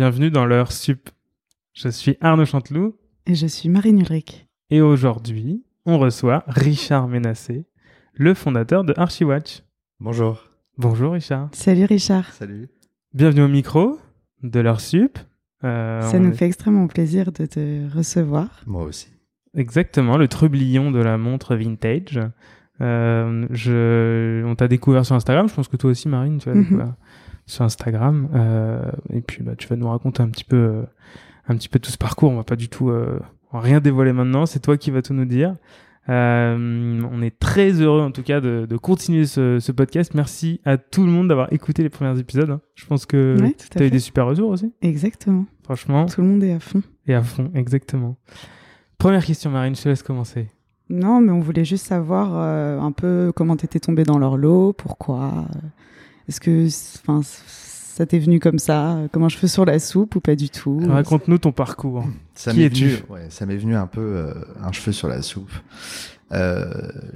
bienvenue dans l'heure sup. Je suis Arnaud Chanteloup. Et je suis Marine Ulrich. Et aujourd'hui, on reçoit Richard Ménassé, le fondateur de Archiwatch. Bonjour. Bonjour Richard. Salut Richard. Salut. Bienvenue au micro de l'heure sup. Euh, Ça nous fait extrêmement plaisir de te recevoir. Moi aussi. Exactement, le trublion de la montre vintage. Euh, je... On t'a découvert sur Instagram, je pense que toi aussi Marine, tu l'as mhm. découvert sur Instagram. Euh, et puis bah, tu vas nous raconter un petit peu, euh, un petit peu tout ce parcours. On va pas du tout, euh, rien dévoiler maintenant. C'est toi qui vas tout nous dire. on est très heureux en tout cas de, de continuer ce, ce, podcast. Merci à tout le monde d'avoir écouté les premiers épisodes. Hein. Je pense que tu as eu des super retours aussi. Exactement. Franchement. Tout le monde est à fond. Et à fond, exactement. Première question, Marine, je te laisse commencer. Non, mais on voulait juste savoir un peu comment tu étais tombée dans leur lot, pourquoi. Est-ce que enfin, ça t'est venu comme ça, comme un cheveu sur la soupe ou pas du tout? Raconte-nous ton parcours. Ça Qui es-tu? ouais, Ça m'est venu un peu euh, un cheveu sur la soupe. Euh,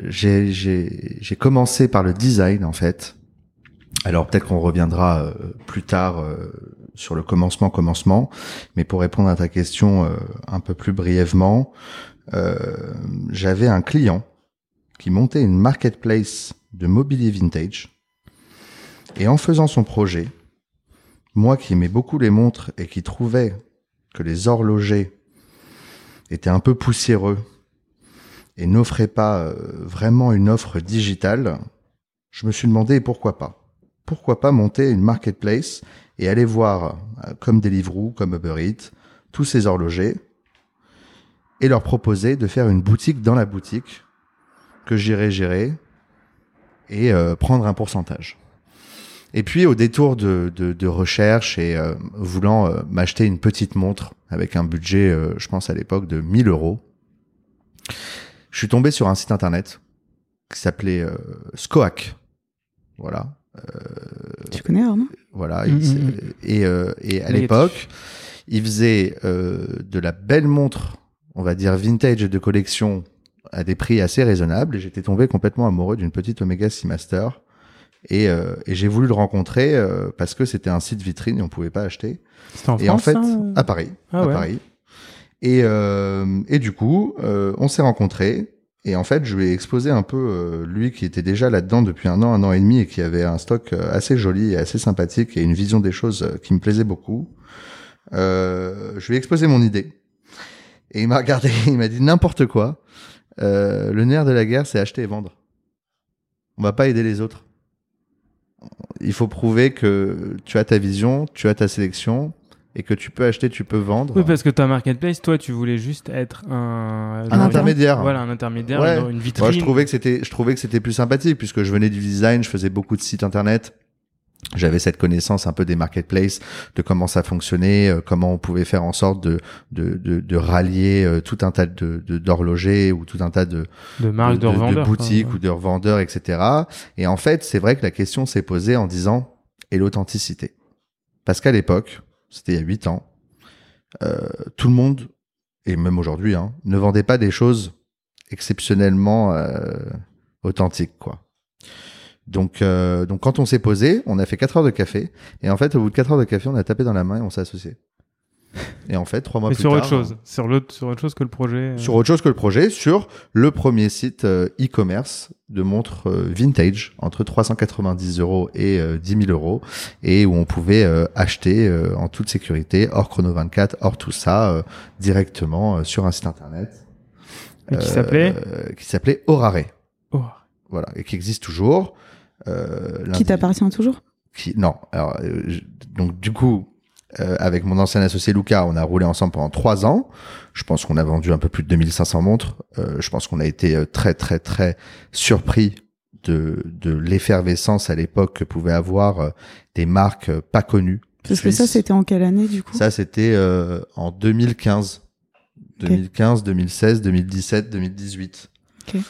j'ai commencé par le design en fait. Alors peut-être qu'on reviendra euh, plus tard euh, sur le commencement commencement, mais pour répondre à ta question un peu plus brièvement, j'avais un client qui montait une marketplace de mobilier vintage et en faisant son projet, moi qui aimais beaucoup les montres et qui trouvais que les horlogers étaient un peu poussiéreux et n'offraient pas euh, vraiment une offre digitale, je me suis demandé pourquoi pas. Pourquoi pas monter une marketplace et aller voir, euh, comme Deliveroo, comme Uber Eats, tous ces horlogers et leur proposer de faire une boutique dans la boutique que j'irais gérer et euh, prendre un pourcentage. Et puis au détour de, de, de recherche et euh, voulant euh, m'acheter une petite montre avec un budget, euh, je pense à l'époque de 1000 euros, je suis tombé sur un site internet qui s'appelait Scoac. Voilà. tu connais Arnaud? Voilà. Mm, mm, mm. Et, et à l'époque, il faisait de la belle montre, on va dire vintage de collection à des prix assez raisonnables. Et j'étais tombé complètement amoureux d'une petite Omega Seamaster et, euh, et j'ai voulu le rencontrer euh, parce que c'était un site vitrine et on pouvait pas acheter. C'était en et France, en fait, à Paris, ah à Paris. Et, euh, et du coup, on s'est rencontrés. Et en fait, je lui ai exposé un peu lui qui était déjà là-dedans depuis un an, un an et demi et qui avait un stock assez joli et assez sympathique et une vision des choses qui me plaisait beaucoup. je lui ai exposé mon idée. Et il m'a regardé, il m'a dit n'importe quoi. le nerf de la guerre, c'est acheter et vendre. On va pas aider les autres il faut prouver que tu as ta vision, tu as ta sélection et que tu peux acheter, tu peux vendre. Oui, parce que ta marketplace, toi, tu voulais juste être un, un intermédiaire. Voilà, un intermédiaire, une vitrine. Moi, je trouvais que c'était, je trouvais que c'était plus sympathique puisque je venais du design, je faisais beaucoup de sites internet j'avais cette connaissance un peu des marketplaces, de comment ça fonctionnait, euh, comment on pouvait faire en sorte de de, de, de rallier euh, tout un tas de d'horlogers ou tout un tas de de marques de, de, boutiques ou de revendeurs, etc. Et en fait, c'est vrai que la question s'est posée en disant et l'authenticité, parce qu'à l'époque, c'était il y a huit ans, euh, tout le monde et même aujourd'hui, hein, ne vendait pas des choses exceptionnellement euh, authentiques, quoi. Donc, euh, donc quand on s'est posé, on a fait 4 heures de café. Et en fait, au bout de 4 heures de café, on a tapé dans la main et on s'est associé. Et en fait, trois mois plus sur tard. Autre chose, sur, l'autre, sur autre chose que le projet. Euh. Sur autre chose que le projet, sur le premier site euh, e-commerce de montres vintage entre 390 euros et 10 000 euros et où on pouvait acheter en toute sécurité, hors chrono 24, hors tout ça, directement sur un site internet. Et qui s'appelait Qui s'appelait Orare. Orare. Voilà, et qui existe toujours. Euh, qui t'appartient toujours qui, Non. Alors, euh, donc du coup, euh, avec mon ancien associé Luca, on a roulé ensemble pendant trois ans. Je pense qu'on a vendu un peu plus de 2500 montres. Euh, je pense qu'on a été très très très surpris de, de l'effervescence à l'époque que pouvaient avoir des marques pas connues. Parce que ça, c'était en quelle année du coup Ça, c'était en 2015. 2015, 2016, 2017, 2018. Okay.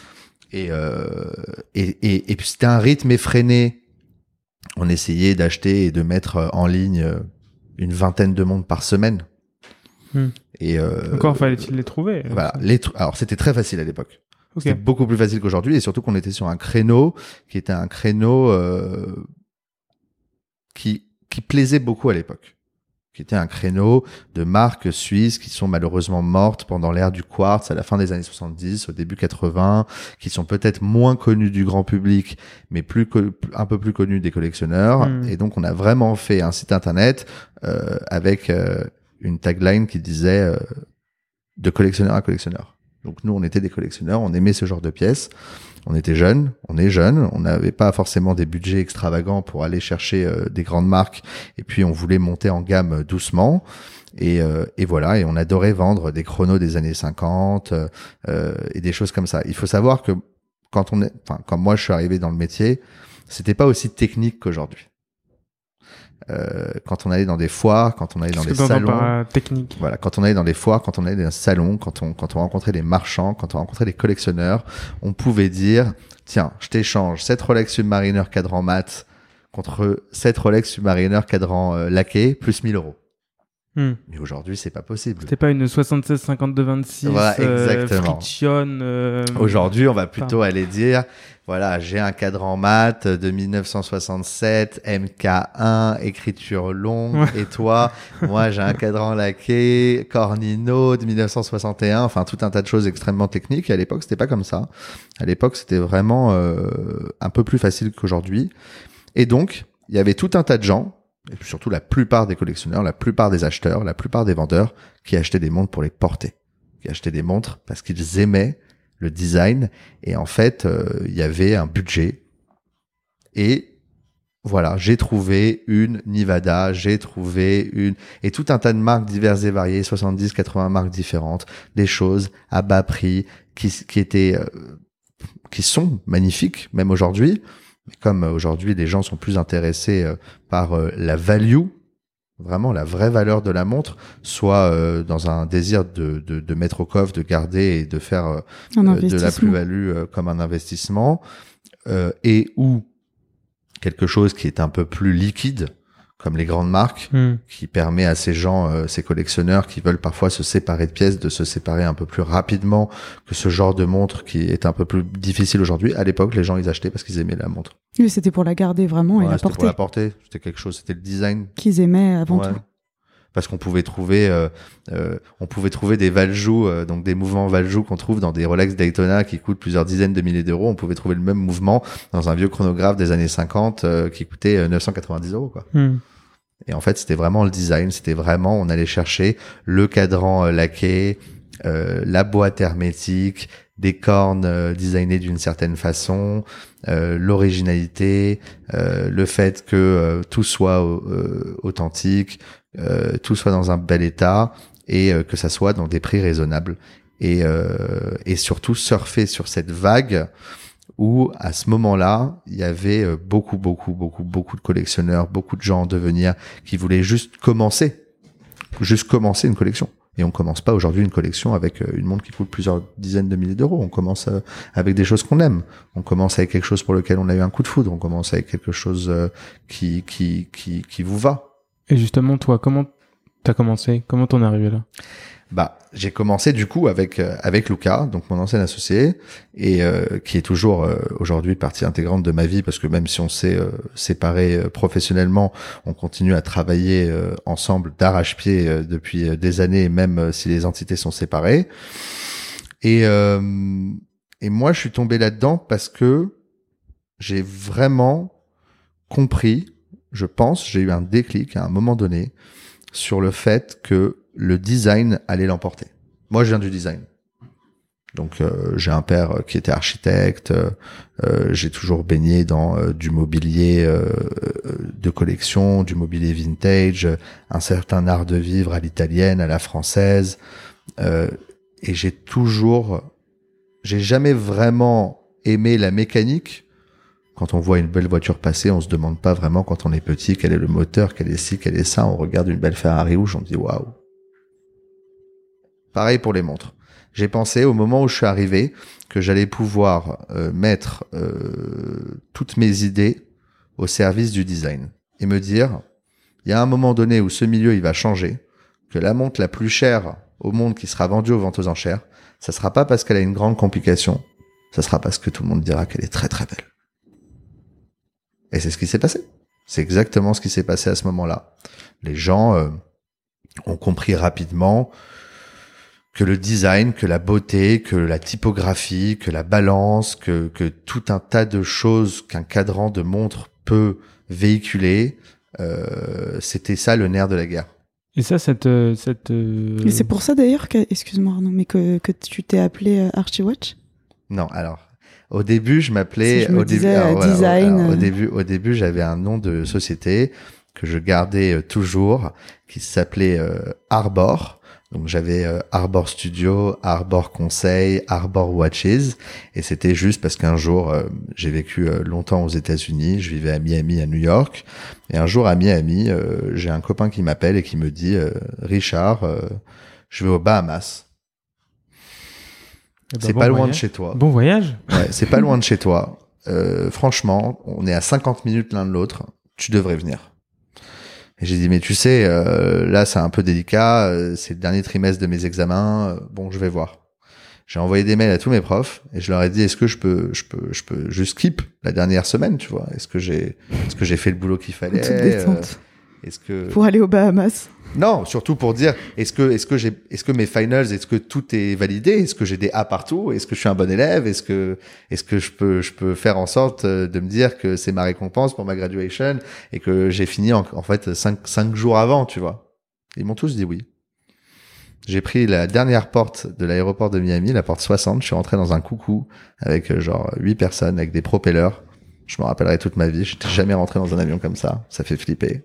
Euh, et, et, et, puis c'était un rythme effréné. On essayait d'acheter et de mettre euh, en ligne euh, une vingtaine de montres par semaine. Hmm. Et encore fallait-il les trouver. Voilà, les alors c'était très facile à l'époque. C'était beaucoup plus facile qu'aujourd'hui et surtout qu'on était sur un créneau qui était un créneau qui qui plaisait beaucoup à l'époque. Qui était un créneau de marques suisses qui sont malheureusement mortes pendant l'ère du quartz à la fin des années 70, au début 80, qui sont peut-être moins connues du grand public, mais plus un peu plus connues des collectionneurs. Hmm. Et donc on a vraiment fait un site internet euh, avec euh, une tagline qui disait euh, de collectionneur à collectionneur. Donc nous, on était des collectionneurs, on aimait ce genre de pièces. On était jeunes, on est jeunes, on n'avait pas forcément des budgets extravagants pour aller chercher euh, des grandes marques, et puis on voulait monter en gamme doucement. Et, euh, et voilà, et on adorait vendre des chronos des années 50 euh, et des choses comme ça. Il faut savoir que quand on est, enfin, quand moi je suis arrivé dans le métier, c'était pas aussi technique qu'aujourd'hui. Euh, quand on allait dans des foires, quand on allait dans des salons, par technique voilà, quand on allait dans des foires, quand on allait dans des salons, quand on quand on rencontrait des marchands, quand on rencontrait des collectionneurs, on pouvait dire tiens, je t'échange cette Rolex Submariner cadran mat contre cette Rolex Submariner cadran euh, laqué plus 1000 euros. Hmm. Mais aujourd'hui, c'est pas possible. C'était pas une 76 52 26 Voilà, euh, exactement. friction. euh, Aujourd'hui, on va plutôt aller dire, voilà, j'ai un cadran mat de 1967, MK1, écriture longue, Ouais. et toi, moi, j'ai un cadran laqué, Cornino de 1961, enfin, tout un tas de choses extrêmement techniques. Et à l'époque, c'était pas comme ça. À l'époque, c'était vraiment euh, un peu plus facile qu'aujourd'hui. Et donc, il y avait tout un tas de gens, et surtout la plupart des collectionneurs, la plupart des acheteurs, la plupart des vendeurs, qui achetaient des montres pour les porter, qui achetaient des montres parce qu'ils aimaient le design. Et en fait euh, il y avait un budget. Et voilà j'ai trouvé une Nivada j'ai trouvé une et tout un tas de marques diverses et variées 70 80 marques différentes des choses à bas prix qui qui étaient euh, qui sont magnifiques même aujourd'hui mais comme euh, aujourd'hui les gens sont plus intéressés euh, par euh, la value vraiment la vraie valeur de la montre, soit dans un désir de, de, de mettre au coffre, de garder et de faire de la plus-value comme un investissement, et ou quelque chose qui est un peu plus liquide, comme les grandes marques, hmm. qui permet à ces gens, euh, ces collectionneurs qui veulent parfois se séparer de pièces, de se séparer un peu plus rapidement que ce genre de montre qui est un peu plus difficile aujourd'hui. À l'époque, les gens ils achetaient parce qu'ils aimaient la montre. Oui, c'était pour la garder vraiment et la c'était pour porter. la porter. C'était quelque chose. C'était le design Qu'ils aimaient avant Ouais. tout. Parce qu'on pouvait trouver, euh, euh, on pouvait trouver des Valjoux, euh, donc des mouvements Valjoux qu'on trouve dans des Rolex Daytona qui coûtent plusieurs dizaines de milliers d'euros. On pouvait trouver le même mouvement dans un vieux chronographe des années 50 euh, qui coûtait euh, 990 euros, quoi. Hmm. Et en fait, c'était vraiment le design. C'était vraiment, on allait chercher le cadran euh, laqué, euh, la boîte hermétique, des cornes euh, designées d'une certaine façon, euh, l'originalité, euh, le fait que tout soit authentique, tout soit dans un bel état et que ça soit dans des prix raisonnables. Et, et surtout surfer sur cette vague où à ce moment-là, il y avait euh, beaucoup, beaucoup, beaucoup, beaucoup de collectionneurs, beaucoup de gens en devenir qui voulaient juste commencer, juste commencer une collection. Et on commence pas aujourd'hui une collection avec euh, une montre qui coûte plusieurs dizaines de milliers d'euros. On commence euh, avec des choses qu'on aime. On commence avec quelque chose pour lequel on a eu un coup de foudre. On commence avec quelque chose qui, qui, qui, qui vous va. Et justement, toi, comment t'as commencé Comment t'en es arrivé là? Bah, j'ai commencé du coup avec euh, avec Luca, donc mon ancien associé, et euh, qui est toujours euh, aujourd'hui partie intégrante de ma vie parce que même si on s'est euh, séparés euh, professionnellement, on continue à travailler euh, ensemble d'arrache-pied depuis des années, même si les entités sont séparées. Et et moi, je suis tombé là-dedans parce que j'ai vraiment compris, je pense, j'ai eu un déclic à un moment donné sur le fait que le design allait l'emporter. Moi, je viens du design. Donc, euh, j'ai un père euh, qui était architecte. euh, j'ai toujours baigné dans du mobilier de collection, du mobilier vintage, un certain art de vivre à l'italienne, à la française. Et j'ai toujours, j'ai jamais vraiment aimé la mécanique. Quand on voit une belle voiture passer, on se demande pas vraiment quand on est petit quel est le moteur, quel est ci, quel est ça. On regarde une belle Ferrari rouge, on dit waouh. Pareil pour les montres. J'ai pensé au moment où je suis arrivé que j'allais pouvoir euh, mettre euh, toutes mes idées au service du design et me dire il y a un moment donné où ce milieu il va changer, que la montre la plus chère au monde qui sera vendue aux ventes aux enchères, ça sera pas parce qu'elle a une grande complication, ça sera parce que tout le monde dira qu'elle est très très belle. Et c'est ce qui s'est passé. C'est exactement ce qui s'est passé à ce moment-là. Les gens, euh, ont compris rapidement que le design, que la beauté, que la typographie, que la balance, que, que tout un tas de choses qu'un cadran de montre peut véhiculer, euh, c'était ça le nerf de la guerre. Et ça, cette. euh, cette euh, Et c'est pour ça d'ailleurs que, excuse-moi Arnaud, mais que, que tu t'es appelé Archie Watch? Non, alors au début, je m'appelais Si me au début disais, alors, voilà, design, alors, au début au début, j'avais un nom de société que je gardais euh, toujours qui s'appelait euh, Arbor. Donc j'avais euh, Arbor Studio, Arbor Conseil, Arbor Watches. Et c'était juste parce qu'un jour euh, j'ai vécu euh, longtemps aux États-Unis, je vivais à Miami à New York. Et un jour à Miami, j'ai un copain qui m'appelle et qui me dit Richard, je vais aux Bahamas. Eh ben, C'est bon pas loin de voyage. chez toi. Bon voyage. Ouais, c'est pas loin de chez toi. Euh, franchement, on est à 50 minutes l'un de l'autre. Tu devrais venir. Et j'ai dit, mais tu sais, euh, là, c'est un peu délicat. euh, c'est le dernier trimestre de mes examens. euh, bon, je vais voir. J'ai envoyé des mails à tous mes profs et je leur ai dit, est-ce que je peux, je peux, je peux juste skip la dernière semaine, tu vois? Est-ce que j'ai, est-ce que j'ai fait le boulot qu'il fallait? Euh. Est-ce que Pour aller aux Bahamas. Non, surtout pour dire est-ce que est-ce que j'ai est-ce que mes finals est-ce que tout est validé? Est-ce que j'ai des A partout? Est-ce que je suis un bon élève? Est-ce que est-ce que je peux je peux faire en sorte euh, de me dire que c'est ma récompense pour ma graduation et que j'ai fini en, en fait cinq cinq jours avant tu vois? Ils m'ont tous dit oui. J'ai pris la dernière porte de l'aéroport de Miami la porte 60 je suis rentré dans un coucou avec euh, genre huit personnes avec des propellers je me rappellerai toute ma vie. J'étais jamais rentré dans un avion comme ça. Ça fait flipper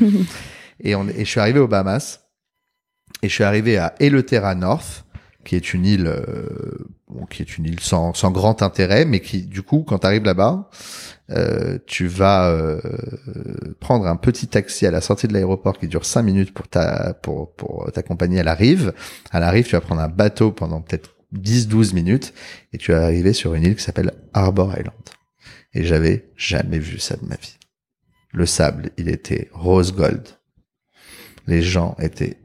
et, on, et je suis arrivé aux Bahamas et je suis arrivé à Eleuthera North, qui est une île, euh, bon, qui est une île sans, sans grand intérêt, mais qui, du coup, quand tu arrives là-bas, euh, tu vas euh, prendre un petit taxi à la sortie de l'aéroport qui dure cinq minutes pour ta, pour, pour t'accompagner à la rive. À la rive, tu vas prendre un bateau pendant peut-être 10-12 minutes et tu vas arriver sur une île qui s'appelle Harbor Island. Et j'avais jamais vu ça de ma vie. Le sable, il était rose gold. Les gens étaient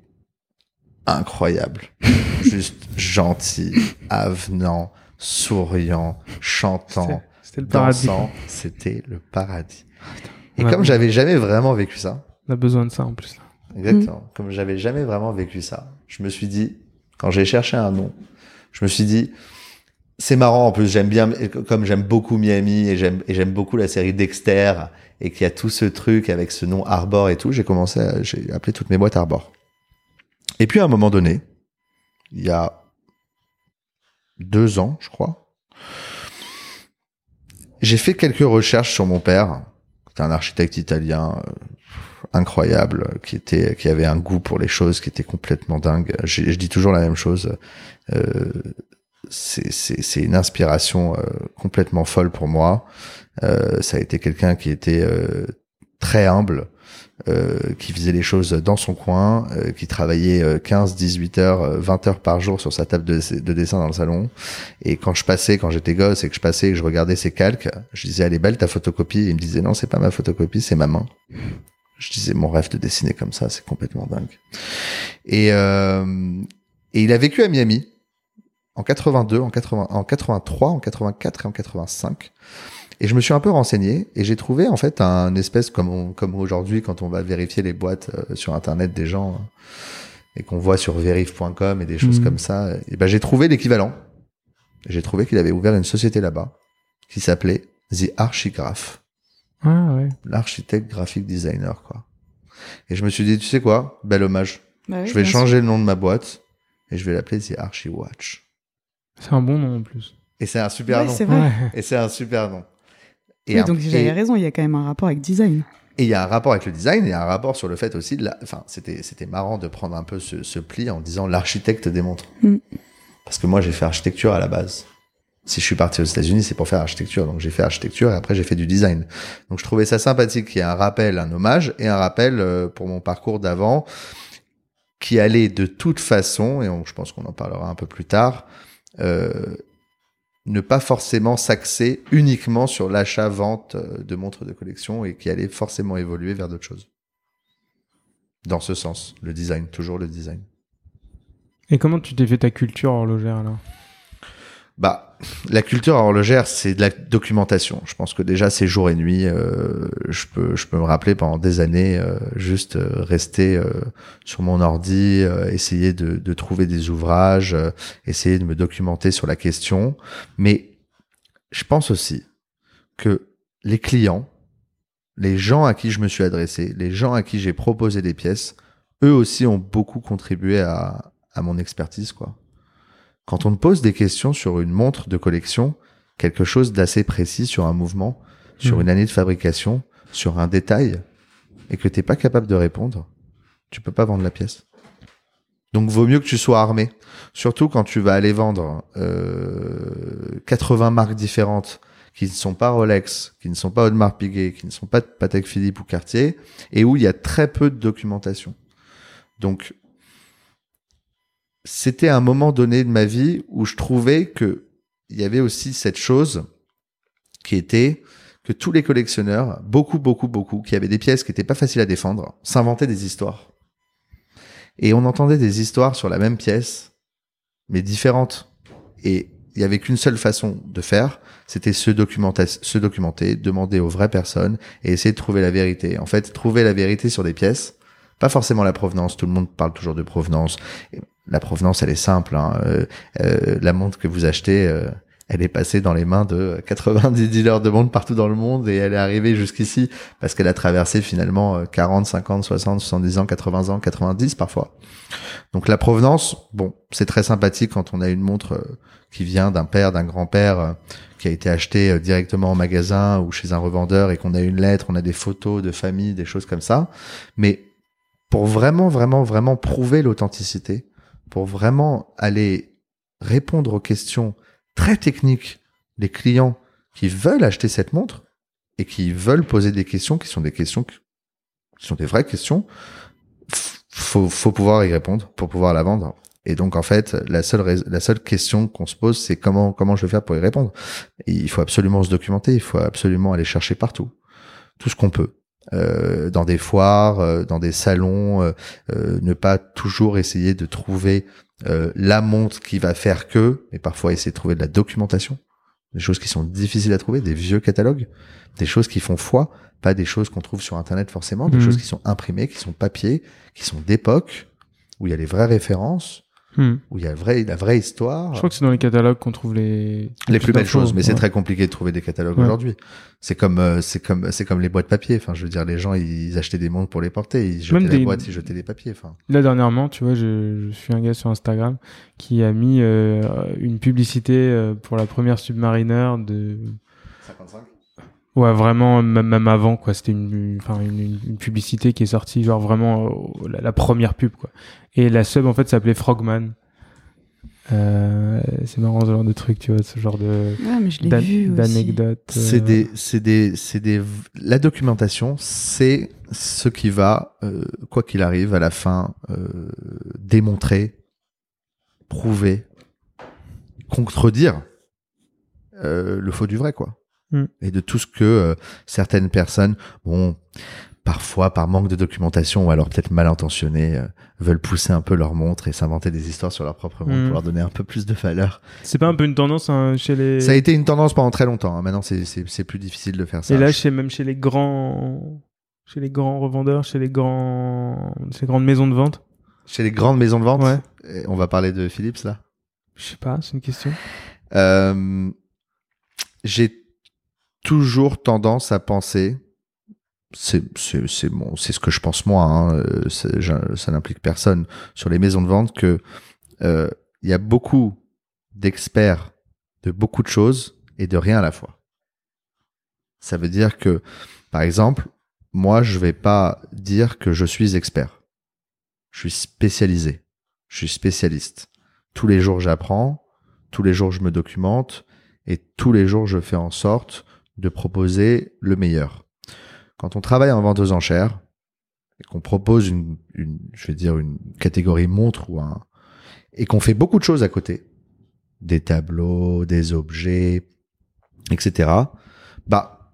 incroyables. Juste gentils, avenants, souriants, chantants, C'était le paradis. dansant, c'était le paradis. Et Ouais. comme j'avais jamais vraiment vécu ça, On a besoin de ça en plus. exactement, comme j'avais jamais vraiment vécu ça, je me suis dit, quand j'ai cherché un nom, je me suis dit, c'est marrant en plus, j'aime bien, comme j'aime beaucoup Miami et j'aime et j'aime beaucoup la série Dexter et qu'il y a tout ce truc avec ce nom Arbor et tout, j'ai commencé, j'ai appelé toutes mes boîtes Arbor. Et puis à un moment donné, il y a deux ans, je crois, j'ai fait quelques recherches sur mon père. C'était un architecte italien euh, incroyable, qui était, qui avait un goût pour les choses qui était complètement dingue. Je, je dis toujours la même chose. Euh, c'est une inspiration euh, complètement folle pour moi. Euh, ça a été quelqu'un qui était euh, très humble, euh, qui faisait les choses dans son coin, euh, qui travaillait euh, 15, 18 heures, euh, 20 heures par jour sur sa table de, de dessin dans le salon. Et quand je passais, quand j'étais gosse et que je passais et que je regardais ses calques, je disais, elle est belle ta photocopie. Il me disait, non, c'est pas ma photocopie, c'est ma main. Je disais, mon rêve de dessiner comme ça, c'est complètement dingue. Et, euh, et il a vécu à Miami en 82, en, 80, en 83, en 84 et en 85. Et je me suis un peu renseigné et j'ai trouvé en fait un espèce comme on- comme aujourd'hui quand on va vérifier les boîtes euh, sur internet des gens euh, et qu'on voit sur verif.com et des choses Mhm. comme ça. Et ben j'ai trouvé l'équivalent. J'ai trouvé qu'il avait ouvert une société là-bas qui s'appelait The Archigraph, Ah ouais. l'architecte graphic designer quoi. Et je me suis dit tu sais quoi, bel hommage. Bah oui, je vais changer le nom de ma boîte et je vais l'appeler The Archie Watch. C'est un bon nom en plus. Et c'est un super Ouais, nom. c'est vrai. Ouais. Et c'est un super nom. Et Oui, un- donc j'avais et- raison, il y a quand même un rapport avec design. Et il y a un rapport avec le design, il y a un rapport sur le fait aussi de la, enfin, c'était, c'était marrant de prendre un peu ce, ce pli en disant l'architecte des montres. Mm. Parce que moi, j'ai fait architecture à la base. Si je suis parti aux États-Unis, c'est pour faire architecture. Donc j'ai fait architecture et après j'ai fait du design. Donc je trouvais ça sympathique qu'il y ait un rappel, un hommage et un rappel euh, pour mon parcours d'avant qui allait de toute façon, et on- je pense qu'on en parlera un peu plus tard, euh, ne pas forcément s'axer uniquement sur l'achat-vente euh, de montres de collection et qui allait forcément évoluer vers d'autres choses. Dans ce sens, le design, toujours le design. Et comment tu t'es fait ta culture horlogère là Bah, la culture horlogère, c'est de la documentation. Je pense que déjà c'est jour et nuit. Euh, je peux, je peux me rappeler pendant des années euh, juste euh, rester euh, sur mon ordi, essayer de, de, trouver des ouvrages, essayer de me documenter sur la question. Mais je pense aussi que les clients, les gens à qui je me suis adressé, les gens à qui j'ai proposé des pièces, eux aussi ont beaucoup contribué à, à mon expertise, quoi. Quand on te pose des questions sur une montre de collection, quelque chose d'assez précis sur un mouvement, sur Mhm. une année de fabrication, sur un détail, et que t'es pas capable de répondre, tu peux pas vendre la pièce. Donc vaut mieux que tu sois armé. Surtout quand tu vas aller vendre euh, 80 marques différentes qui ne sont pas Rolex, qui ne sont pas Audemars Piguet, qui ne sont pas Patek Philippe ou Cartier, et où il y a très peu de documentation. Donc c'était un moment donné de ma vie où je trouvais que il y avait aussi cette chose qui était que tous les collectionneurs, beaucoup, beaucoup, beaucoup, qui avaient des pièces qui étaient pas faciles à défendre, s'inventaient des histoires. Et on entendait des histoires sur la même pièce, mais différentes. Et il y avait qu'une seule façon de faire, c'était se documenter, se documenter, demander aux vraies personnes et essayer de trouver la vérité. En fait, trouver la vérité sur des pièces, pas forcément la provenance. Tout le monde parle toujours de provenance. La provenance, elle est simple. Hein. Euh, euh, la montre que vous achetez, euh, elle est passée dans les mains de 90 dealers de montres partout dans le monde et elle est arrivée jusqu'ici parce qu'elle a traversé finalement euh, 40, 50, 60, 70 ans, 80 ans, 90 parfois. Donc la provenance, bon, c'est très sympathique quand on a une montre euh, qui vient d'un père, d'un grand-père euh, qui a été achetée euh, directement en magasin ou chez un revendeur et qu'on a une lettre, on a des photos de famille, des choses comme ça. Mais pour vraiment, vraiment, vraiment prouver l'authenticité, pour vraiment aller répondre aux questions très techniques des clients qui veulent acheter cette montre et qui veulent poser des questions qui sont des questions qui sont des vraies questions, faut, faut pouvoir y répondre pour pouvoir la vendre. Et donc en fait, la seule la seule question qu'on se pose, c'est comment comment je vais faire pour y répondre. Il faut absolument se documenter, il faut absolument aller chercher partout, tout ce qu'on peut. Euh, dans des foires, euh, dans des salons, euh, euh, ne pas toujours essayer de trouver euh, la montre qui va faire que, mais parfois essayer de trouver de la documentation, des choses qui sont difficiles à trouver, des vieux catalogues, des choses qui font foi, pas des choses qu'on trouve sur internet forcément, des Mhm. choses qui sont imprimées, qui sont papier, qui sont d'époque, où il y a les vraies références, Hmm. où il y a la vraie, la vraie histoire. Je crois que c'est dans les catalogues qu'on trouve les les plus belles choses, mais c'est très compliqué de trouver des catalogues Ouais. aujourd'hui. C'est comme, euh, c'est comme, c'est comme les boîtes papier. Enfin, je veux dire, les gens, ils achetaient des montres pour les porter, ils jetaient Même la des- boîte, ils jetaient des papiers. Enfin, Là dernièrement, tu vois, je, je suis un gars sur Instagram qui a mis euh, une publicité euh, pour la première Submariner de 55. Ouais vraiment même, même avant quoi. C'était une enfin une, une- une publicité qui est sortie genre vraiment euh, la, la première pub quoi. Et la sub en fait s'appelait Frogman. Euh, c'est marrant ce genre de truc, tu vois, ce genre de Ouais, mais je l'ai d'an- vu aussi. d'anecdotes. C'est euh, des, c'est des, c'est des. La documentation, c'est ce qui va, euh, quoi qu'il arrive, à la fin, euh, démontrer, prouver, contredire euh, le faux du vrai, quoi. Mm. Et de tout ce que euh, certaines personnes, bon, parfois par manque de documentation ou alors peut-être mal intentionnées, euh, veulent pousser un peu leur montre et s'inventer des histoires sur leur propre montre Mm. pour leur donner un peu plus de valeur. C'est pas un peu une tendance hein, chez les Ça a été une tendance pendant très longtemps. hein. Maintenant, c'est, plus difficile de faire ça. Et là, chez, même chez les grands, chez les grands revendeurs, chez les grands, ces grandes maisons de vente. Chez les grandes maisons de vente, Ouais. et on va parler de Philips là. Je sais pas, c'est une question. Euh, j'ai toujours tendance à penser, c'est bon, ce que je pense moi, hein, euh, ça n'implique personne sur les maisons de vente que euh, il y a beaucoup d'experts de beaucoup de choses et de rien à la fois. Ça veut dire que, par exemple, moi, je vais pas dire que je suis expert. Je suis spécialisé. Je suis spécialiste. Tous les jours, j'apprends. Tous les jours, je me documente. Et tous les jours, je fais en sorte de proposer le meilleur. Quand on travaille en vente aux enchères et qu'on propose une, je vais dire une catégorie montre ou un, et qu'on fait beaucoup de choses à côté, des tableaux, des objets, etc. Bah,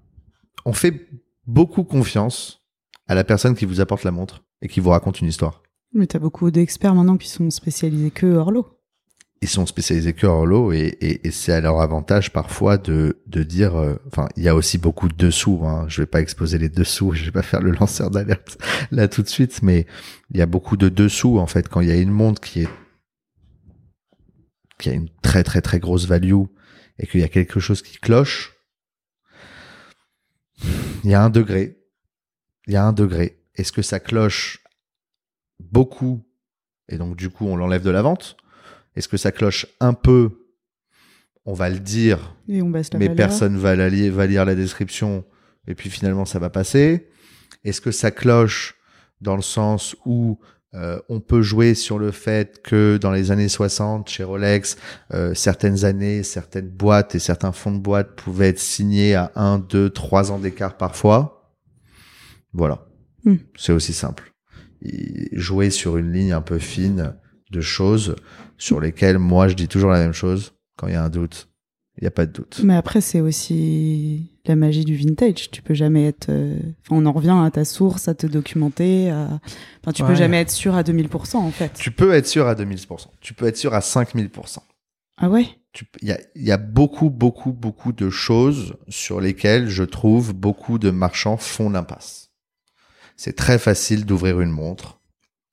on fait beaucoup confiance à la personne qui vous apporte la montre et qui vous raconte une histoire. Mais t'as beaucoup d'experts maintenant qui sont spécialisés que horlo. Ils sont spécialisés que horlo et, et, et c'est à leur avantage parfois de, de dire, euh, enfin, il y a aussi beaucoup de dessous. Hein, je vais pas exposer les dessous, je vais pas faire le lanceur d'alerte là tout de suite, mais il y a beaucoup de dessous en fait quand il y a une montre qui est qui a une très très très grosse value et qu'il y a quelque chose qui cloche. Il y a un degré. Il y a un degré. Est-ce que ça cloche beaucoup et donc du coup on l'enlève de la vente? Est-ce que ça cloche un peu? On va le dire, Et on baisse la mais valeur. personne va, la li- va lire la description et puis finalement ça va passer. Est-ce que ça cloche dans le sens où euh, on peut jouer sur le fait que dans les années 60, chez Rolex, euh, certaines années, certaines boîtes et certains fonds de boîtes pouvaient être signés à 1, 2, 3 ans d'écart parfois? Voilà. Hmm. C'est aussi simple. Et jouer sur une ligne un peu fine de choses sur lesquelles moi je dis toujours la même chose. Quand il y a un doute, il n'y a pas de doute. Mais après, c'est aussi la magie du vintage. Tu peux jamais être. euh, Enfin, on en revient à ta source, à te documenter. à- Enfin, tu peux Ouais. jamais être sûr à 2000% en fait. Tu peux être sûr à 2000%. Tu peux être sûr à 5000%. Ah ouais? Tu- Il y a, il y a beaucoup, beaucoup, beaucoup de choses sur lesquelles je trouve beaucoup de marchands font l'impasse. C'est très facile d'ouvrir une montre.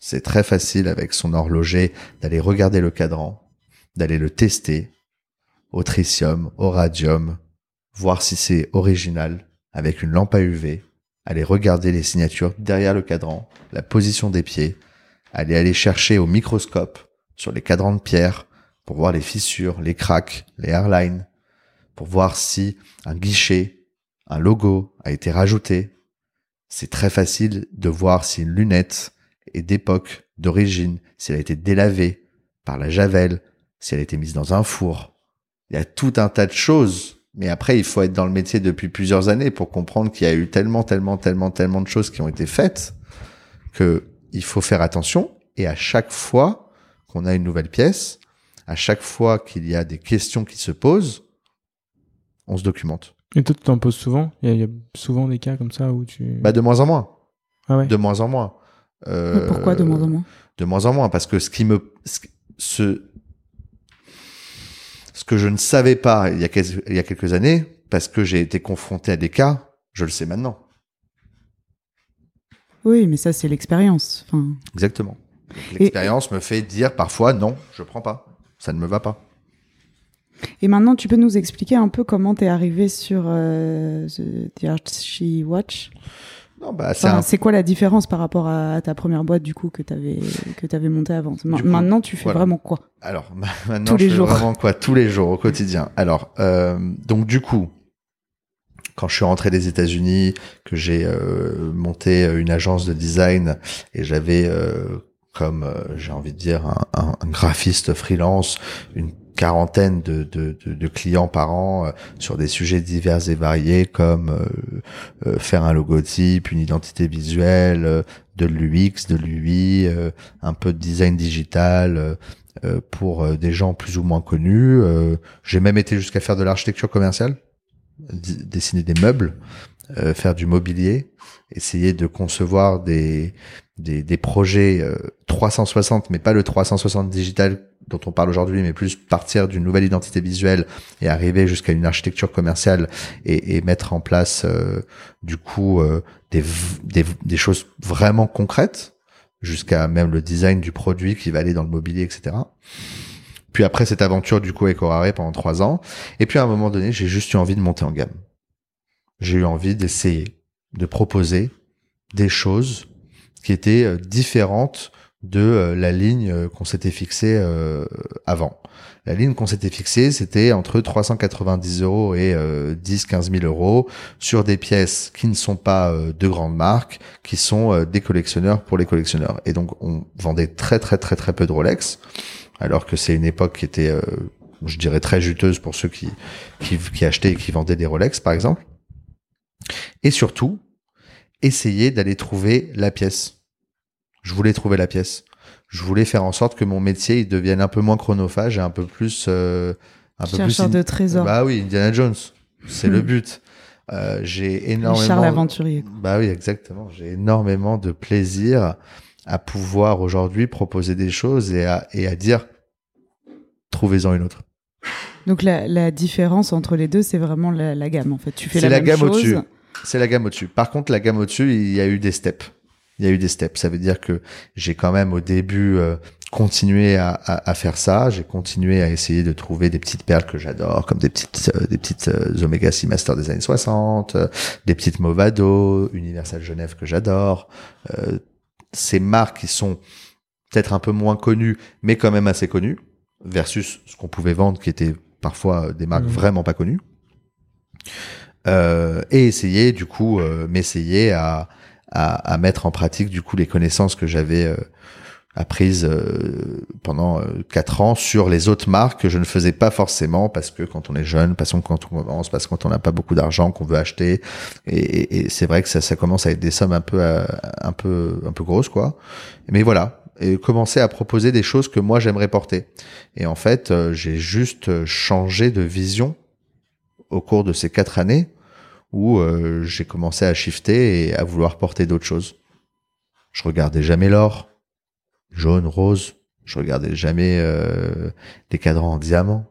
C'est très facile avec son horloger d'aller regarder le cadran, d'aller le tester au tritium, au radium, voir si c'est original avec une lampe à UV, aller regarder les signatures derrière le cadran, la position des pieds, aller aller chercher au microscope sur les cadrans de pierre pour voir les fissures, les cracks, les airlines, pour voir si un guichet, un logo a été rajouté. C'est très facile de voir si une lunette est d'époque, d'origine, si elle a été délavée par la javel, si elle a été mise dans un four. Il y a tout un tas de choses. Mais après, il faut être dans le métier depuis plusieurs années pour comprendre qu'il y a eu tellement, tellement, tellement, tellement de choses qui ont été faites que il faut faire attention. Et à chaque fois qu'on a une nouvelle pièce, à chaque fois qu'il y a des questions qui se posent, on se documente. Et toi, tu t'en poses souvent? Il y, a, il y a souvent des cas comme ça où tu. Bah de moins en moins, ah ouais? de moins en moins. Euh, Pourquoi de moins en moins? De moins en moins, parce que ce qui me, ce, ce, que je ne savais pas il y a quelques, il y a quelques années, parce que j'ai été confronté à des cas, je le sais maintenant. Oui, mais ça, c'est l'expérience. Enfin, Exactement. L'expérience me fait dire parfois non, je prends pas, ça ne me va pas. Et maintenant, tu peux nous expliquer un peu comment t'es arrivé sur euh, The Archie Watch? Non, bah c'est Enfin, un C'est quoi la différence par rapport à ta première boîte du coup que t'avais que t'avais montée avant coup, Maintenant, tu fais voilà. vraiment quoi? Alors ma- maintenant, Tous les je fais jours. vraiment quoi? Tous les jours au quotidien. Alors euh, donc du coup, quand je suis rentré des États-Unis, que j'ai euh, monté une agence de design et j'avais euh, comme euh, j'ai envie de dire un, un- un graphiste freelance une quarantaine de, clients par an euh, sur des sujets divers et variés comme euh, euh, faire un logotype, une identité visuelle, euh, de l'UX, de l'UI, un peu de design digital, pour des gens plus ou moins connus. J'ai même été jusqu'à faire de l'architecture commerciale, dessiner des meubles, faire du mobilier, essayer de concevoir des des, projets euh, 360, mais pas le 360 digital dont on parle aujourd'hui, mais plus partir d'une nouvelle identité visuelle et arriver jusqu'à une architecture commerciale et, et mettre en place euh, du coup euh, des, des, des choses vraiment concrètes jusqu'à même le design du produit qui va aller dans le mobilier, etc. Puis après cette aventure du coup avec Orare pendant trois ans, et puis à un moment donné, j'ai juste eu envie de monter en gamme. J'ai eu envie d'essayer, de proposer des choses qui étaient euh, différentes de euh, la ligne euh, qu'on s'était fixée euh, avant. La ligne qu'on s'était fixée, c'était entre 390 euros et euh, 10-15 000 euros sur des pièces qui ne sont pas de grandes marques, qui sont des collectionneurs pour les collectionneurs. Et donc, on vendait très très très très peu de Rolex, alors que c'est une époque qui était, je dirais, très juteuse pour ceux qui, qui, qui achetaient et qui vendaient des Rolex, par exemple. Et surtout, essayer d'aller trouver la pièce. Je voulais trouver la pièce. Je voulais faire en sorte que mon métier il devienne un peu moins chronophage et un peu plus euh, un peu plus Chercheur in- de trésors. bah oui, Indiana Jones. C'est le Hmm. but. Euh, j'ai Charles énormément. l'aventurier. quoi. Bah oui, exactement. J'ai énormément de plaisir à pouvoir aujourd'hui proposer des choses et à, et à dire trouvez-en une autre. Donc la, la différence entre les deux, c'est vraiment la, la gamme en fait. Tu fais la, la même gamme chose. au-dessus. C'est la gamme au-dessus. Par contre, la gamme au-dessus, il y a eu des steps. Il y a eu des steps. Ça veut dire que j'ai quand même au début euh, continué à, à, à faire ça. J'ai continué à essayer de trouver des petites perles que j'adore, comme des petites euh, des petites euh, Omega Seamaster des années 60, euh, des petites Movado, Universal Genève que j'adore. Euh, ces marques qui sont peut-être un peu moins connues, mais quand même assez connues, versus ce qu'on pouvait vendre qui était parfois euh, des marques Mhm. vraiment pas connues. Euh, et essayer du coup euh, m'essayer à, à à mettre en pratique du coup les connaissances que j'avais euh, apprises euh, pendant euh, quatre ans sur les autres marques que je ne faisais pas forcément parce que quand on est jeune, parce que quand on commence, parce que quand on n'a pas beaucoup d'argent qu'on veut acheter et, et- et c'est vrai que ça, ça commence à être des sommes un peu euh, un peu un peu grosses quoi. Mais voilà et commencer à proposer des choses que moi j'aimerais porter. Et en fait, euh, j'ai juste changé de vision au cours de ces quatre années où euh, j'ai commencé à shifter et à vouloir porter d'autres choses. Je regardais jamais l'or, jaune, rose. Je regardais jamais euh, des cadrans en diamant.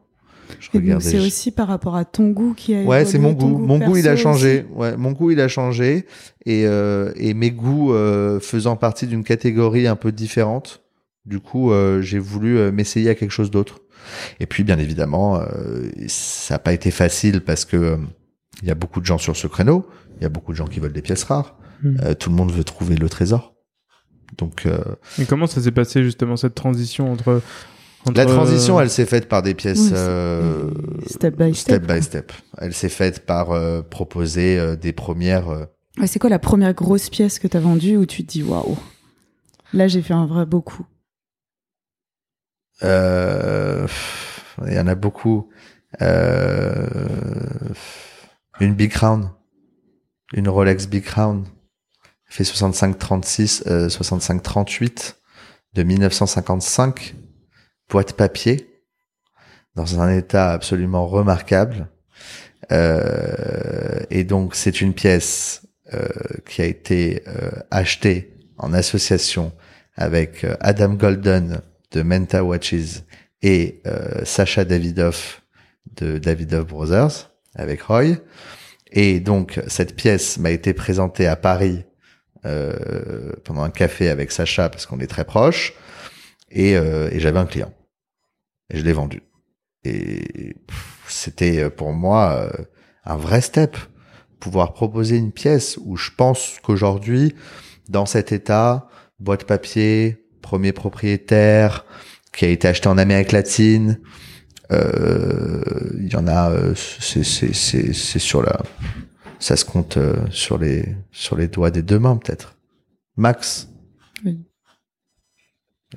Je c'est aussi par rapport à ton goût qui a Ouais, c'est mon goût. Mon goût, il a changé. aussi. Ouais, mon goût, il a changé. Et, euh, et mes goûts euh, faisant partie d'une catégorie un peu différente. Du coup, euh, j'ai voulu euh, m'essayer à quelque chose d'autre. Et puis, bien évidemment, euh, ça n'a pas été facile parce que euh, il y a beaucoup de gens sur ce créneau. Il y a beaucoup de gens qui veulent des pièces rares. Hmm. Euh, tout le monde veut trouver le trésor. Donc, euh, Et comment ça s'est passé justement cette transition entre, entre la transition, euh, elle s'est faite par des pièces Oui, euh, Step by step. step by step. Elle s'est faite par euh, proposer euh, des premières. euh, Ouais, c'est quoi la première grosse pièce que t'as vendue où tu te dis waouh, là j'ai fait un vrai beau coup. Euh, il y en a beaucoup. Euh, une Big Crown. Une Rolex Big Crown. Fait 65-36, euh, 65-38 de 1955. Boîte papier. Dans un état absolument remarquable. Euh, et donc, c'est une pièce euh, qui a été euh, achetée en association avec Adam Golden de Menta Watches et Sacha Davidoff de Davidoff Brothers avec Roy. Et donc cette pièce m'a été présentée à Paris euh, pendant un café avec Sacha parce qu'on est très proches et, euh, et j'avais un client et je l'ai vendu. Et c'était euh, pour moi euh, un vrai step pouvoir proposer une pièce où je pense qu'aujourd'hui dans cet état boîte papier premier propriétaire qui a été acheté en Amérique latine. Euh, Il y en a, euh, c'est sur la, ça se compte euh, sur les sur les doigts des deux mains peut-être, max. Oui.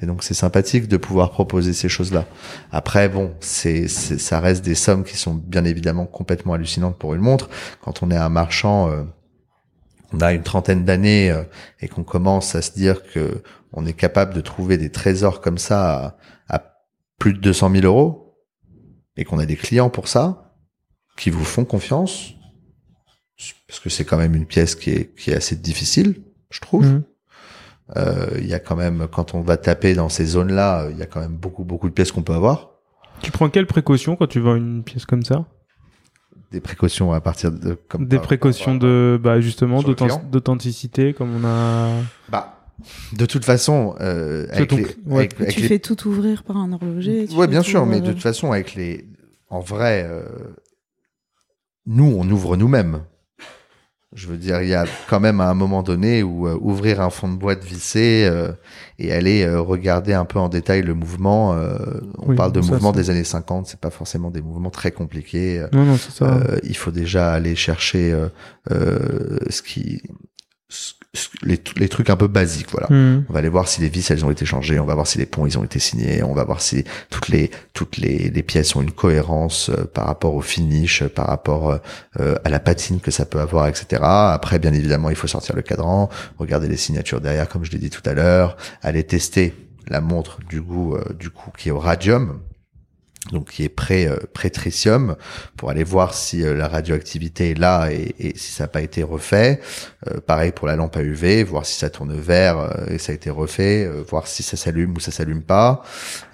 Et donc c'est sympathique de pouvoir proposer ces choses-là. Après bon, c'est c'est- ça reste des sommes qui sont bien évidemment complètement hallucinantes pour une montre. Quand on est un marchand, euh, on a une trentaine d'années euh, et qu'on commence à se dire que on est capable de trouver des trésors comme ça à, à plus de 200 000 euros et qu'on a des clients pour ça qui vous font confiance parce que c'est quand même une pièce qui est qui est assez difficile, je trouve. Mhm. Euh, Il y a quand même quand on va taper dans ces zones-là, il y a quand même beaucoup beaucoup de pièces qu'on peut avoir. Tu prends quelles précautions quand tu vends une pièce comme ça? Des précautions à partir de comme Des précautions de bah justement d'authenticité comme on a. Bah, de toute façon, euh, avec les, ouais. avec- avec tu les fais tout ouvrir par un horloger. fais bien sûr, mais de toute façon, avec les, en vrai, euh, nous, on ouvre nous-mêmes. Je veux dire, il y a quand même à un moment donné où euh, ouvrir un fond de boîte vissé euh, et aller euh, regarder un peu en détail le mouvement. euh, on Oui, parle de ça, mouvements ça. des années 50, c'est pas forcément des mouvements très compliqués. euh, Non non c'est ça. euh, il faut déjà aller chercher euh, euh, ce qui, ce- les, les trucs un peu basiques, voilà. Mhm. On va aller voir si les vis elles ont été changées, on va voir si les ponts ils ont été signés, on va voir si toutes les toutes les, les pièces ont une cohérence euh, par rapport au finish, euh, par rapport euh, euh, à la patine que ça peut avoir, etc. Après, bien évidemment, il faut sortir le cadran, regarder les signatures derrière, comme je l'ai dit tout à l'heure, aller tester la montre du goût euh, du coup qui est au radium. Donc qui est pré euh, tritium pour aller voir si euh, la radioactivité est là et, et si ça n'a pas été refait. Euh, pareil pour la lampe à UV, voir si ça tourne vert et ça a été refait, voir si ça s'allume ou ça s'allume pas.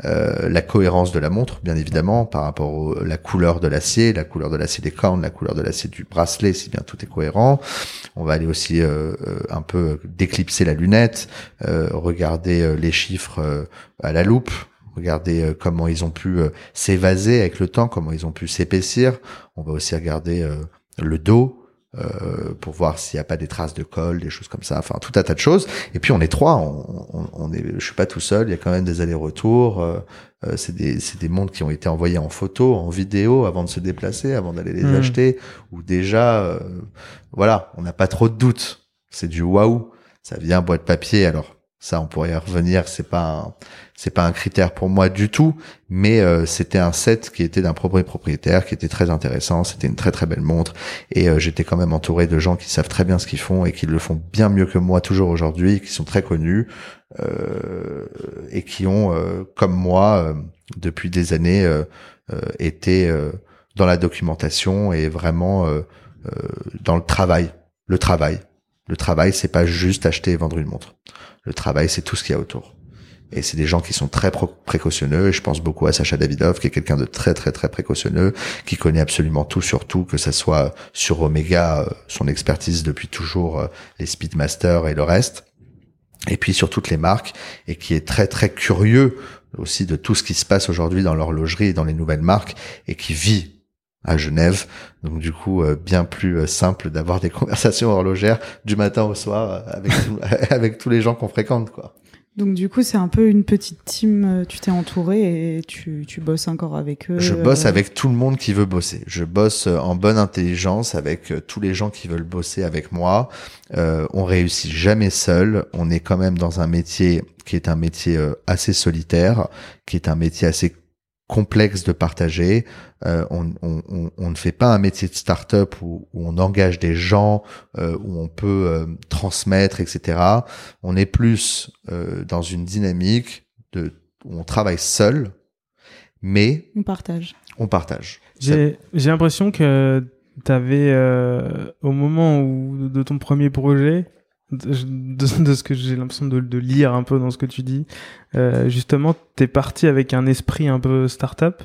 la cohérence de la montre, bien évidemment, par rapport à la couleur de l'acier, la couleur de l'acier des cornes, la couleur de l'acier du bracelet, si bien tout est cohérent. On va aller aussi un peu déclipser la lunette, regarder les chiffres à la loupe regarder euh, comment ils ont pu euh, s'évaser avec le temps, comment ils ont pu s'épaissir. On va aussi regarder euh, le dos pour voir s'il n'y a pas des traces de colle, des choses comme ça. Enfin, tout un tas de choses. Et puis on est trois. On, on, est, je suis pas tout seul. Il y a quand même des allers-retours. c'est des, c'est des montres qui ont été envoyés en photo, en vidéo, avant de se déplacer, avant d'aller les mmh. acheter. Ou déjà, voilà, on n'a pas trop de doutes. C'est du waouh. Ça vient boîte papier. Alors ça, on pourrait y revenir. C'est pas c'est pas un critère pour moi du tout, mais euh, c'était un set qui était d'un propriétaire, qui était très intéressant. C'était une très très belle montre, et euh, j'étais quand même entouré de gens qui savent très bien ce qu'ils font et qui le font bien mieux que moi toujours aujourd'hui, qui sont très connus euh, et qui ont, comme moi, depuis des années, été dans la documentation et vraiment dans le travail. Le travail. Le travail, c'est pas juste acheter et vendre une montre. Le travail, c'est tout ce qu'il y a autour. Et c'est des gens qui sont très précautionneux. Et je pense beaucoup à Sacha Davidov, qui est quelqu'un de très très très précautionneux, qui connaît absolument tout sur tout, que ça soit sur Omega, euh, son expertise depuis toujours, euh, les Speedmasters et le reste. Et puis sur toutes les marques, et qui est très très curieux aussi de tout ce qui se passe aujourd'hui dans l'horlogerie et dans les nouvelles marques, et qui vit à Genève. Donc du coup, euh, bien plus euh, simple d'avoir des conversations horlogères du matin au soir euh, avec, avec tous les gens qu'on fréquente, quoi. Donc du coup, c'est un peu une petite team, tu t'es entouré et tu, tu bosses encore avec eux. Je bosse avec tout le monde qui veut bosser. Je bosse en bonne intelligence avec tous les gens qui veulent bosser avec moi. Euh, on réussit jamais seul. On est quand même dans un métier qui est un métier assez solitaire, qui est un métier assez complexe de partager. Euh, on, on, on, ne fait pas un métier de start-up où, où on engage des gens, euh, où on peut euh, transmettre, etc. On est plus euh, dans une dynamique de où on travaille seul, mais on partage. On partage. J'ai l'impression que tu avais au moment où de ton premier projet de, de, ce que j'ai l'impression de, de, lire un peu dans ce que tu dis. Euh, justement, t'es parti avec un esprit un peu start-up.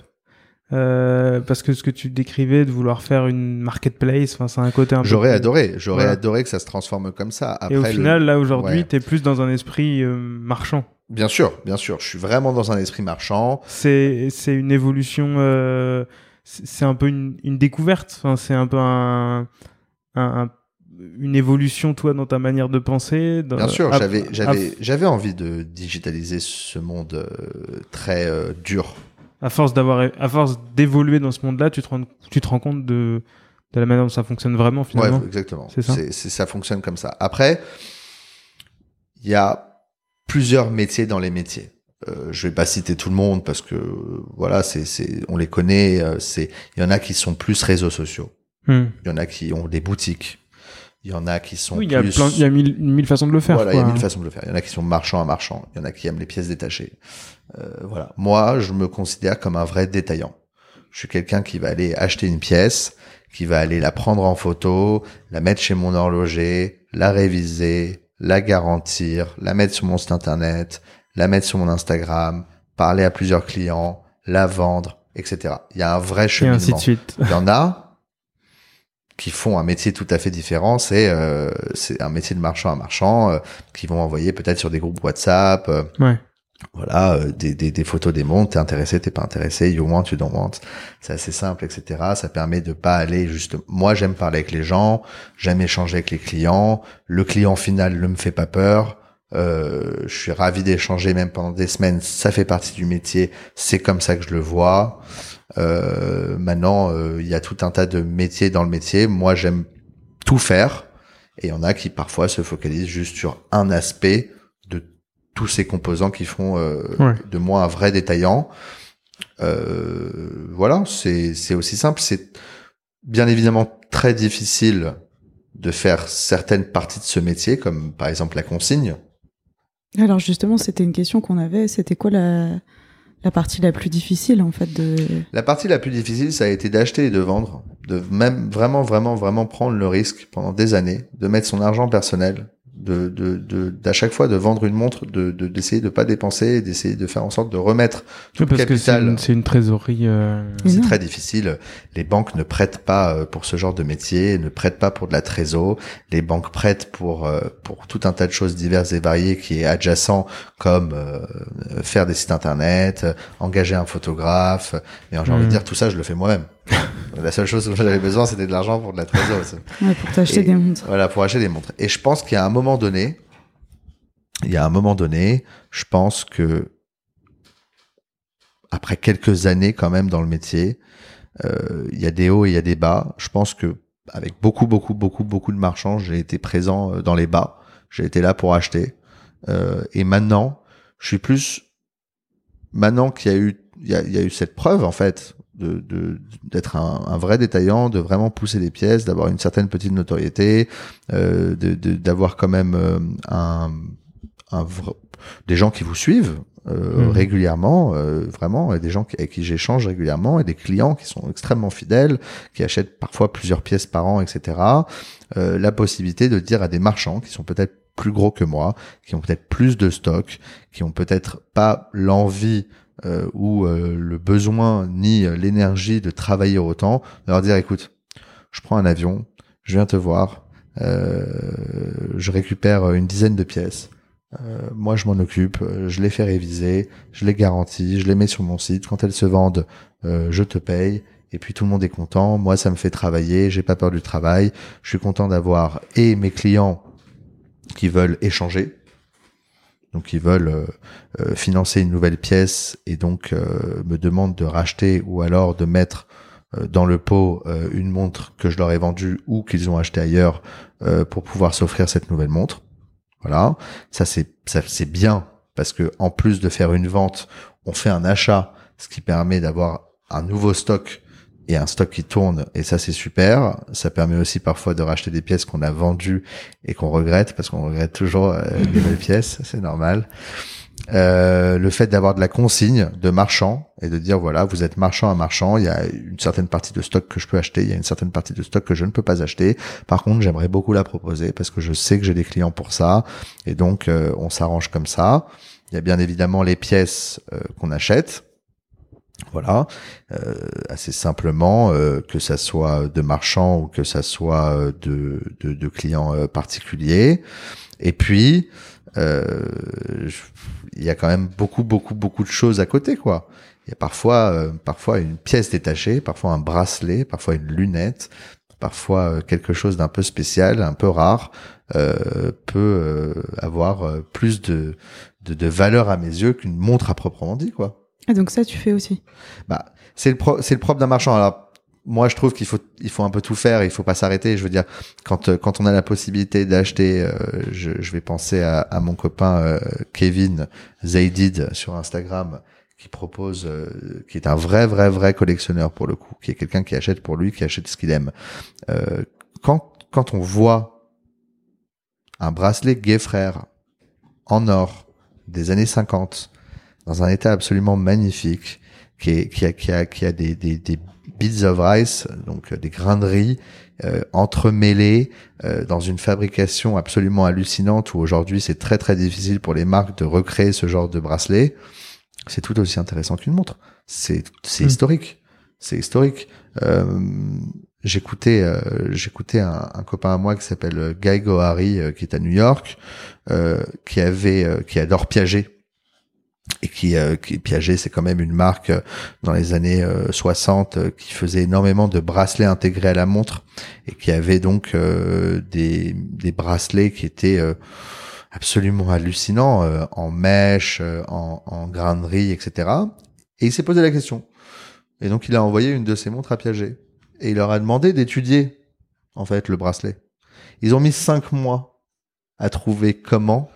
Euh, parce que ce que tu décrivais de vouloir faire une marketplace, enfin c'est un côté un J'aurais adoré, j'aurais adoré que ça se transforme comme ça. Après, Et au final, là aujourd'hui, t'es plus dans un esprit euh, marchand. Bien sûr, bien sûr, je suis vraiment dans un esprit marchand. C'est c'est une évolution, euh, c'est un peu une, une découverte. Enfin, c'est un peu un, un, un une évolution toi dans ta manière de penser Bien sûr, j'avais j'avais j'avais envie de digitaliser ce monde euh, très euh, dur. À force d'avoir à force d'évoluer dans ce monde-là, tu te rends tu te rends compte de de la manière dont ça fonctionne vraiment finalement. Ouais, exactement. C'est ça. C'est ça fonctionne comme ça. Après, il y a plusieurs métiers dans les métiers. Euh, je vais pas citer tout le monde parce que voilà, c'est c'est on les connaît. Euh, c'est il y en a qui sont plus réseaux sociaux. Hmm. Il y en a qui ont des boutiques. Il y en a qui sont oui, il y a plein, il y a mille, mille, façons de le faire. Voilà, il y a mille façons de le faire. Il y en a qui sont marchands à marchands. Il y en a qui aiment les pièces détachées. Euh, voilà. Moi, je me considère comme un vrai détaillant. Je suis quelqu'un qui va aller acheter une pièce, qui va aller la prendre en photo, la mettre chez mon horloger, la réviser, la garantir, la mettre sur mon site internet, la mettre sur mon Instagram, parler à plusieurs clients, la vendre, etc. Il y a un vrai cheminement. Et ainsi de suite. Il y en a qui font un métier tout à fait différent. C'est euh, c'est un métier de marchand à marchand euh, qui vont envoyer peut-être sur des groupes WhatsApp. Euh, ouais. Voilà, euh, des, des, des, photos des montres, t'es intéressé, t'es pas intéressé, you want, you don't want. C'est assez simple, etc. Ça permet de pas aller juste. Moi, j'aime parler avec les gens, j'aime échanger avec les clients. Le client final ne me fait pas peur. Euh, je suis ravi d'échanger même pendant des semaines. Ça fait partie du métier. C'est comme ça que je le vois. Euh, maintenant, euh, il y a tout un tas de métiers dans le métier. Moi, j'aime tout faire. Et il y en a qui parfois se focalisent juste sur un aspect de tous ces composants qui font euh, de moi un vrai détaillant. voilà, c'est c'est aussi simple. C'est bien évidemment très difficile de faire certaines parties de ce métier, comme par exemple la consigne. Alors justement, c'était une question qu'on avait. C'était quoi la la partie la plus difficile en fait de. La partie la plus difficile, ça a été d'acheter et de vendre, de même vraiment vraiment vraiment prendre le risque pendant des années de mettre son argent personnel de de de d'à chaque fois de vendre une montre de d'essayer de, pas dépenser d'essayer de faire en sorte de remettre tout Oui, parce le que c'est capital. une, c'est une trésorerie. euh, c'est très difficile. Les banques ne prêtent pas euh, pour ce genre de métier ne prêtent pas pour de la trésor les banques prêtent pour euh, pour tout un tas de choses diverses et variées qui est adjacent comme euh, faire des sites internet engager un photographe. Mais j'ai envie de dire tout ça je le fais moi-même la seule chose dont j'avais besoin c'était de l'argent pour de la trésor Ouais, pour t'acheter Et- des montres. voilà, pour acheter des montres. Et je pense qu'il y a un moment donné, il y a un moment donné, je pense que après quelques années quand même dans le métier, euh, il y a des hauts et il y a des bas. Je pense que avec beaucoup, beaucoup, beaucoup, beaucoup de marchands, j'ai été présent euh, dans les bas. J'ai été là pour acheter. Euh, et maintenant, je suis plus maintenant qu'il y a eu, il y a, il y a eu cette preuve en fait de de- d'être un, un vrai détaillant, de vraiment pousser les pièces, d'avoir une certaine petite notoriété, euh, de de- d'avoir quand même euh, un, un vrai- des gens qui vous suivent euh, Mhm. régulièrement, euh, vraiment, et des gens qui- avec qui j'échange régulièrement, et des clients qui sont extrêmement fidèles, qui achètent parfois plusieurs pièces par an, etc. Euh, la possibilité de dire à des marchands qui sont peut-être plus gros que moi, qui ont peut-être plus de stock, qui ont peut-être pas l'envie euh, ou euh, le besoin ni euh, l'énergie de travailler autant, de leur dire écoute, je prends un avion, je viens te voir, je récupère une dizaine de pièces. Moi, je m'en occupe, je les fais réviser, je les garantis, je les mets sur mon site. Quand elles se vendent, je te paye. Et puis tout le monde est content. Moi, ça me fait travailler. J'ai pas peur du travail. Je suis content d'avoir et mes clients qui veulent échanger, donc qui veulent euh, euh, financer une nouvelle pièce et donc euh, me demandent de racheter ou alors de mettre dans le pot une montre que je leur ai vendue ou qu'ils ont acheté ailleurs pour pouvoir s'offrir cette nouvelle montre. Voilà, ça c'est ça c'est bien parce que en plus de faire une vente, on fait un achat, ce qui permet d'avoir un nouveau stock et un stock qui tourne et ça c'est super. Ça permet aussi parfois de racheter des pièces qu'on a vendues et qu'on regrette parce qu'on regrette toujours euh, les belles pièces, c'est normal. Euh, le fait d'avoir de la consigne de marchand et de dire voilà vous êtes marchand à marchand il y a une certaine partie de stock que je peux acheter il y a une certaine partie de stock que je ne peux pas acheter par contre j'aimerais beaucoup la proposer parce que je sais que j'ai des clients pour ça et donc euh, on s'arrange comme ça il y a bien évidemment les pièces euh, qu'on achète voilà, euh, assez simplement, euh, que ça soit de marchands ou que ça soit euh, de, de, de clients euh, particuliers. Et puis, euh, il y a quand même beaucoup, beaucoup, beaucoup de choses à côté, quoi. Il y a parfois, parfois une pièce détachée, parfois un bracelet, parfois une lunette, parfois quelque chose d'un peu spécial, un peu rare, peut avoir plus de, de, de valeur à mes yeux qu'une montre à proprement dit, quoi. Et donc ça, tu fais aussi. Bah, c'est le pro- le propre d'un marchand. Alors moi, je trouve qu'il faut il faut un peu tout faire. Il faut pas s'arrêter. Je veux dire, quand euh, quand on a la possibilité d'acheter, euh, je, je vais penser à, à mon copain euh, Kevin Zaydid sur Instagram qui propose, euh, qui est un vrai vrai vrai collectionneur pour le coup, qui est quelqu'un qui achète pour lui, qui achète ce qu'il aime. Euh, quand quand on voit un bracelet Gay Frère en or des années 50 dans un état absolument magnifique, qui, est, qui a, qui a, qui a des, des, des bits of rice, donc euh, des grains de riz euh, entremêlés euh, dans une fabrication absolument hallucinante où aujourd'hui c'est très très difficile pour les marques de recréer ce genre de bracelet. C'est tout aussi intéressant qu'une montre. C'est c'est Mm. historique. C'est historique. Euh, j'écoutais euh, j'écoutais un, un copain à moi qui s'appelle euh, Guy Gohary euh, qui est à New York, euh, qui avait euh, qui adore Piaget et qui, euh, qui Piaget c'est quand même une marque euh, dans les années euh, 60 euh, qui faisait énormément de bracelets intégrés à la montre et qui avait donc euh, des, des bracelets qui étaient euh, absolument hallucinants en mèche, en, en grain de riz, etc. Et il s'est posé la question. Et donc il a envoyé une de ses montres à Piaget et il leur a demandé d'étudier en fait le bracelet. Ils ont mis cinq mois à trouver comment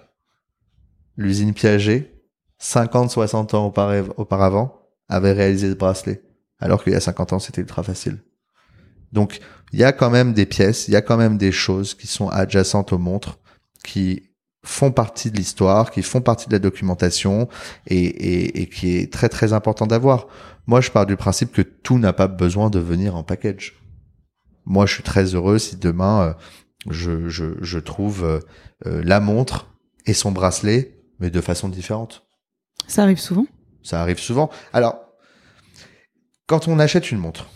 l'usine Piaget 50, 60 ans auparavant, avait réalisé ce bracelet. Alors qu'il y a 50 ans, c'était ultra facile. Donc, il y a quand même des pièces, il y a quand même des choses qui sont adjacentes aux montres qui font partie de l'histoire, qui font partie de la documentation et, qui est très très important d'avoir. Moi, je pars du principe que tout n'a pas besoin de venir en package. Moi, je suis très heureux si demain euh, je trouve euh, euh, la montre et son bracelet, mais de façon différente. Ça arrive souvent Ça arrive souvent. Alors, quand on achète une montre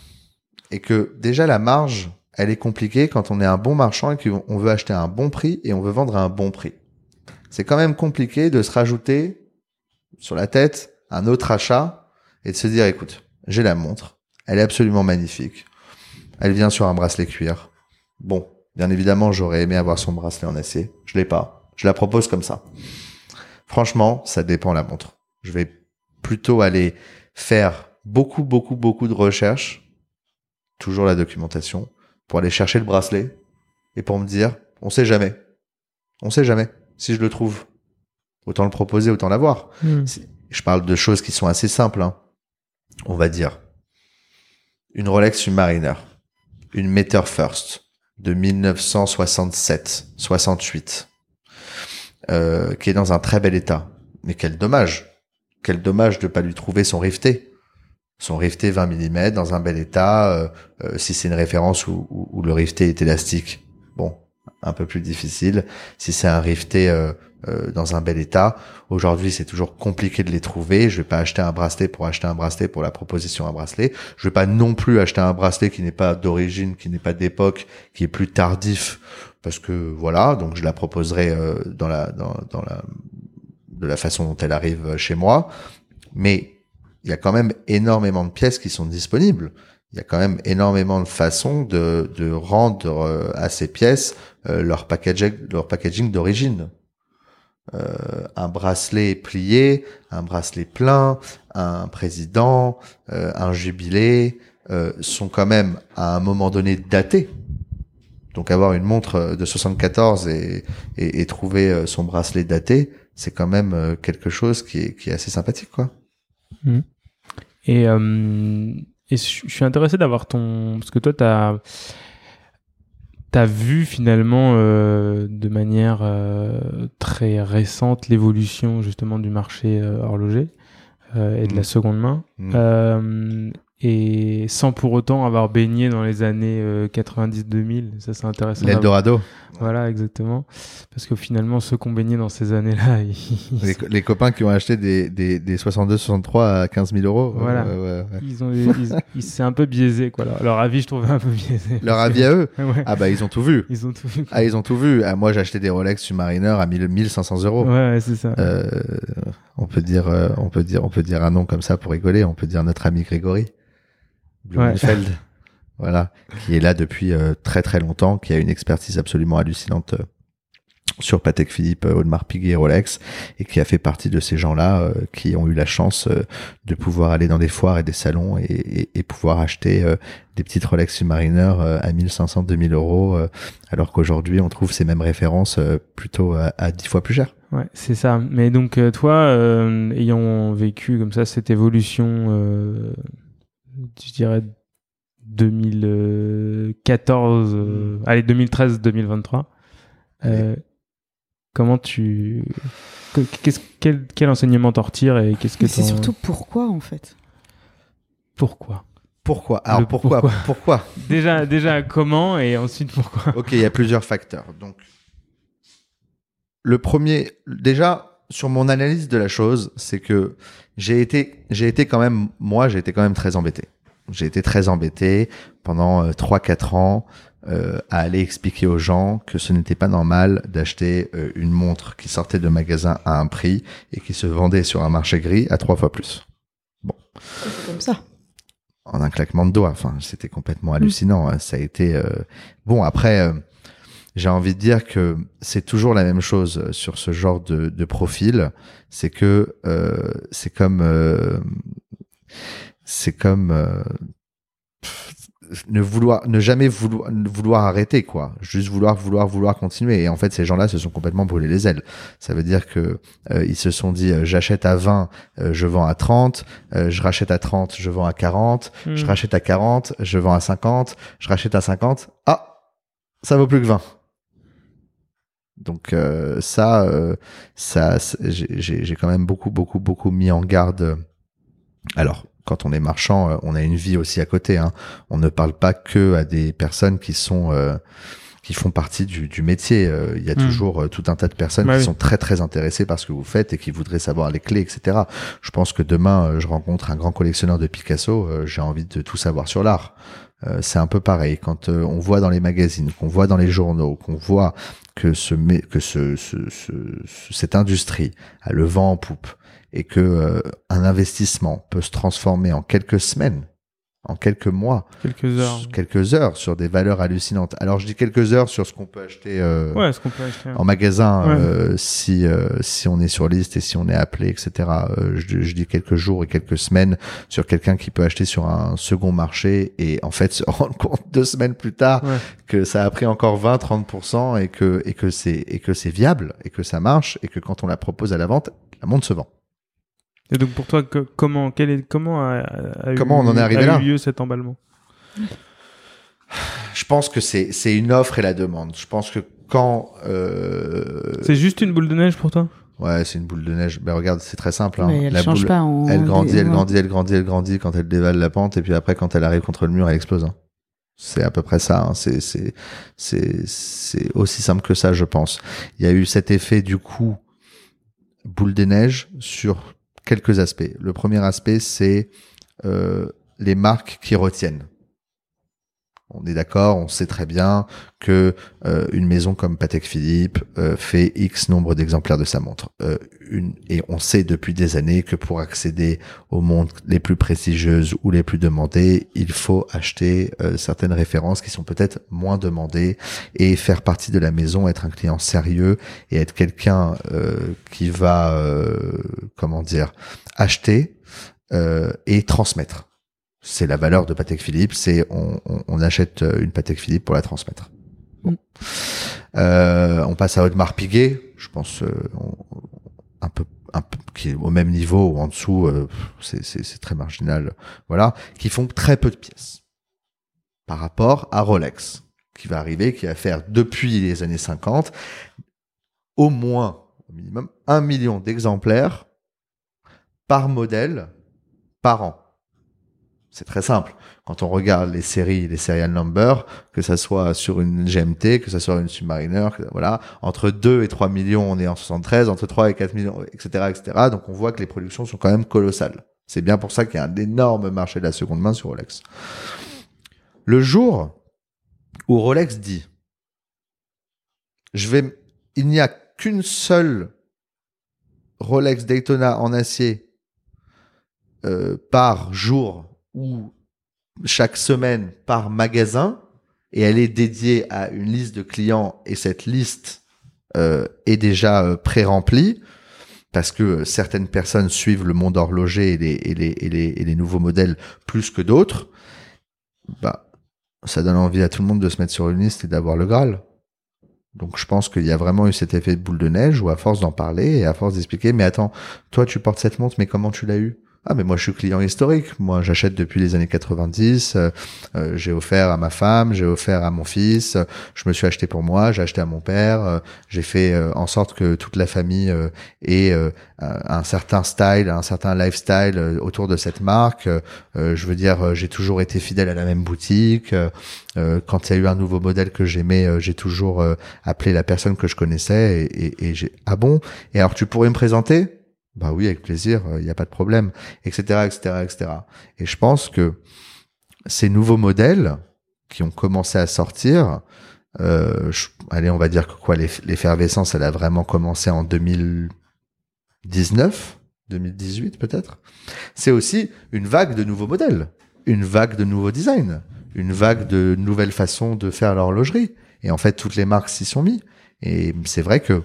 et que déjà la marge, elle est compliquée quand on est un bon marchand et qu'on veut acheter à un bon prix et on veut vendre à un bon prix. C'est quand même compliqué de se rajouter sur la tête un autre achat et de se dire, écoute, j'ai la montre, elle est absolument magnifique, elle vient sur un bracelet cuir. Bon, bien évidemment, j'aurais aimé avoir son bracelet en acier, je l'ai pas, je la propose comme ça. Franchement, ça dépend la montre. Je vais plutôt aller faire beaucoup, beaucoup, beaucoup de recherches, toujours la documentation, pour aller chercher le bracelet et pour me dire, on sait jamais. On sait jamais si je le trouve. Autant le proposer, autant l'avoir. Hmm. Je parle de choses qui sont assez simples. Hein. On va dire une Rolex Submariner, une Meter First de 1967-68, euh, qui est dans un très bel état. Mais quel dommage Quel dommage de pas lui trouver son rifté. Son rifté 20 mm dans un bel état, euh, euh, si c'est une référence où, le rifté est élastique. Bon, un peu plus difficile. Si c'est un rifté euh, dans un bel état, aujourd'hui c'est toujours compliqué de les trouver. Je vais pas acheter un bracelet pour acheter un bracelet pour la proposition un bracelet. Je vais pas non plus acheter un bracelet qui n'est pas d'origine, qui n'est pas d'époque, qui est plus tardif, parce que voilà. Donc je la proposerai dans la dans la de la façon dont elle arrive chez moi. Mais il y a quand même énormément de pièces qui sont disponibles il y a quand même énormément de façons de, rendre euh, à ces pièces euh, leur packaging, leur packaging d'origine. Euh, un bracelet plié, un bracelet plein, un président, un jubilé sont quand même à un moment donné datés. Donc avoir une montre de 74 et, et, et trouver son bracelet daté, c'est quand même quelque chose qui est, qui est assez sympathique, quoi. Mmh. Et euh, et je suis intéressé d'avoir ton. Parce que toi, tu as. T'as vu finalement euh, de manière euh, très récente l'évolution justement du marché euh, horloger euh, et de la seconde main. Mmh. et sans pour autant avoir baigné dans les années 90-2000. Ça, c'est intéressant. L'Eldorado. Voilà, exactement. Parce que finalement, ceux qui ont baigné dans ces années-là, ils... les, les, copains qui ont acheté des, des, des 62-63 à 15 000 euros. Voilà. Ouais, ouais. Ils ont, ils, ils c'est un peu biaisé, quoi. Leur, leur, avis, je trouvais un peu biaisé. Leur avis à eux? Ah bah, ils ont tout vu. Ils ont tout vu. Ah, ils ont tout vu. Ah, moi, j'ai acheté des Rolex Submariner à 1000, 1500 euros. Ouais, c'est ça. Euh, on peut dire, euh, on peut dire, on peut dire un nom comme ça pour rigoler. On peut dire notre ami Grégory. Blumenfeld. Voilà, qui est là depuis euh, très très longtemps, qui a une expertise absolument hallucinante euh, sur Patek Philippe, euh, Audemars Piguet et Rolex, et qui a fait partie de ces gens-là euh, qui ont eu la chance euh, de pouvoir aller dans des foires et des salons et, et, et pouvoir acheter des petites Rolex Submariner à 1500, 2000 euros, alors qu'aujourd'hui on trouve ces mêmes références plutôt à, à 10 fois plus cher. Ouais, c'est ça. Mais donc toi, ayant vécu comme ça cette évolution, je dirais 2014, euh, allez 2013-2023. Euh, comment tu, qu'est-ce, quel, quel enseignement t'en retires et qu'est-ce que c'est surtout pourquoi en fait? Pourquoi? Pourquoi? Alors pourquoi pourquoi, pourquoi? Déjà déjà comment et ensuite pourquoi Ok, il y a plusieurs facteurs. Donc le premier, déjà sur mon analyse de la chose, c'est que j'ai été j'ai été quand même moi j'ai été quand même très embêté. J'ai été très embêté pendant euh, 3-4 ans euh, à aller expliquer aux gens que ce n'était pas normal d'acheter euh, une montre qui sortait de magasin à un prix et qui se vendait sur un marché gris à trois fois plus. Bon. C'est comme ça. En un claquement de doigts. Enfin, c'était complètement hallucinant. Mmh. Ça a été euh, bon. Après, j'ai envie de dire que c'est toujours la même chose sur ce genre de, de profil. C'est que c'est comme c'est comme euh, ne vouloir ne jamais vouloir vouloir arrêter quoi juste vouloir vouloir vouloir continuer et en fait ces gens-là se sont complètement brûlés les ailes ça veut dire que euh, ils se sont dit euh, j'achète à 20 euh, je vends à 30 je rachète à 30 je vends à 40 Hmm. mm. je rachète à 40 je vends à 50 je rachète à 50 ah ça vaut plus que 20 Donc euh, ça, euh, ça, j'ai quand même beaucoup, beaucoup, beaucoup mis en garde. Alors, quand on est marchand, euh, on a une vie aussi à côté. Hein. On ne parle pas que à des personnes qui sont qui font partie du, du métier. Il y a hmm. toujours tout un tas de personnes bah qui sont très très intéressées par ce que vous faites et qui voudraient savoir les clés, etc. Je pense que demain, je rencontre un grand collectionneur de Picasso, j'ai envie de tout savoir sur l'art. c'est un peu pareil. Quand on voit dans les magazines, qu'on voit dans les journaux, qu'on voit que, ce, que ce, ce, ce, cette industrie a le vent en poupe et que euh, un investissement peut se transformer en quelques semaines en quelques mois, quelques heures, quelques heures sur des valeurs hallucinantes. Alors je dis quelques heures sur ce qu'on peut acheter, euh, ouais, ce qu'on peut acheter en magasin euh, si euh, si on est sur liste et si on est appelé, etc. Euh, je, je, dis quelques jours et quelques semaines sur quelqu'un qui peut acheter sur un second marché et en fait se rendre compte deux semaines plus tard que ça a pris encore 20-30% et que et que c'est et que c'est viable et que ça marche et que quand on la propose à la vente, la montre se vend. Et donc pour toi, comment, quel est, comment a, comment on en est arrivé a là eu lieu cet emballement? Je pense que c'est c'est une offre et la demande. Je pense que quand euh... c'est juste une boule de neige pour toi? Ouais, c'est une boule de neige. Ben regarde, c'est très simple. Hein. elle la change boule, pas en elle grandit, elle grandit, elle grandit, elle grandit quand elle dévale la pente et puis après quand elle arrive contre le mur, elle explose. Hein. C'est à peu près ça. Hein. C'est c'est c'est c'est aussi simple que ça, je pense. Il y a eu cet effet du coup boule de neige sur quelques aspects. Le premier aspect, c'est euh, les marques qui retiennent. On est d'accord, on sait très bien que euh, une maison comme Patek Philippe euh, fait X nombre d'exemplaires de sa montre. Euh, et on sait depuis des années que pour accéder aux montres les plus prestigieuses ou les plus demandées, il faut acheter certaines références qui sont peut-être moins demandées et faire partie de la maison, être un client sérieux et être quelqu'un qui va, comment dire, acheter et transmettre c'est la valeur de Patek Philippe, c'est on, on, achète euh, une Patek Philippe pour la transmettre. Bon. Euh, on passe à Audemars Piguet, je pense euh, un peu un peu qui est au même niveau ou en dessous, euh, c'est très marginal, voilà, qui font très peu de pièces par rapport à Rolex, qui va arriver, qui va faire depuis les années 50 au moins au minimum un million d'exemplaires par modèle par an. C'est très simple. Quand on regarde les séries, les serial numbers, que ça soit sur une GMT, que ça soit une Submariner, voilà, entre 2 et 3 millions, on est en 73, entre 3 et 4 millions, etc., etc. Donc on voit que les productions sont quand même colossales. C'est bien pour ça qu'il y a un énorme marché de la seconde main sur Rolex. Le jour où Rolex dit, je vais, il n'y a qu'une seule Rolex Daytona en acier euh, par jour ou chaque semaine par magasin et elle est dédiée à une liste de clients et cette liste euh, est déjà euh, pré-remplie parce que certaines personnes suivent le monde horloger et les, et les nouveaux modèles plus que d'autres, bah, ça donne envie à tout le monde de se mettre sur une liste et d'avoir le Graal. Donc je pense qu'il y a vraiment eu cet effet de boule de neige où à force d'en parler et à force d'expliquer, mais attends, toi tu portes cette montre, mais comment tu l'as eu ah mais moi je suis client historique. Moi j'achète depuis les années 90. Euh, euh, j'ai offert à ma femme, j'ai offert à mon fils. je me suis acheté pour moi, j'ai acheté à mon père. Euh, j'ai fait en sorte que toute la famille ait un certain style, un certain lifestyle autour de cette marque. je veux dire, j'ai toujours été fidèle à la même boutique. quand il y a eu un nouveau modèle que j'aimais, j'ai toujours appelé la personne que je connaissais et, et, et j'ai ah bon? Et alors tu pourrais me présenter? Bah oui, avec plaisir, il euh, n'y a pas de problème, etc., etc., etc. Et je pense que ces nouveaux modèles qui ont commencé à sortir, euh, allez, on va dire que quoi, l'effervescence, elle a vraiment commencé en 2019, 2018 peut-être. C'est aussi une vague de nouveaux modèles, une vague de nouveaux designs, une vague de nouvelles façons de faire l'horlogerie. Et en fait, toutes les marques s'y sont mis. Et c'est vrai que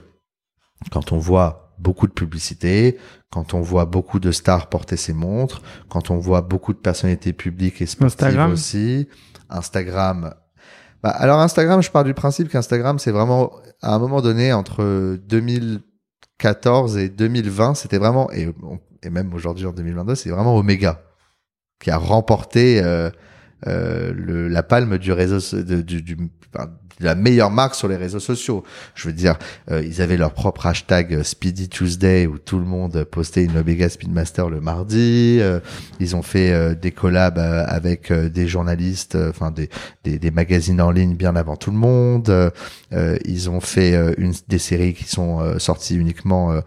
quand on voit beaucoup de publicité, quand on voit beaucoup de stars porter ses montres, quand on voit beaucoup de personnalités publiques et sportives Instagram. aussi, Instagram. Bah, alors Instagram, je pars du principe qu'Instagram, c'est vraiment à un moment donné entre 2014 et 2020, c'était vraiment et, et même aujourd'hui en 2022, c'est vraiment Omega qui a remporté euh, euh, le, la palme du réseau de, du, du la meilleure marque sur les réseaux sociaux. Je veux dire, euh, ils avaient leur propre hashtag euh, Speedy Tuesday où tout le monde postait une Omega Speedmaster le mardi. Euh, ils ont fait des collabs avec des journalistes, enfin des, des, des, magazines en ligne bien avant tout le monde. ils ont fait une des séries qui sont sorties uniquement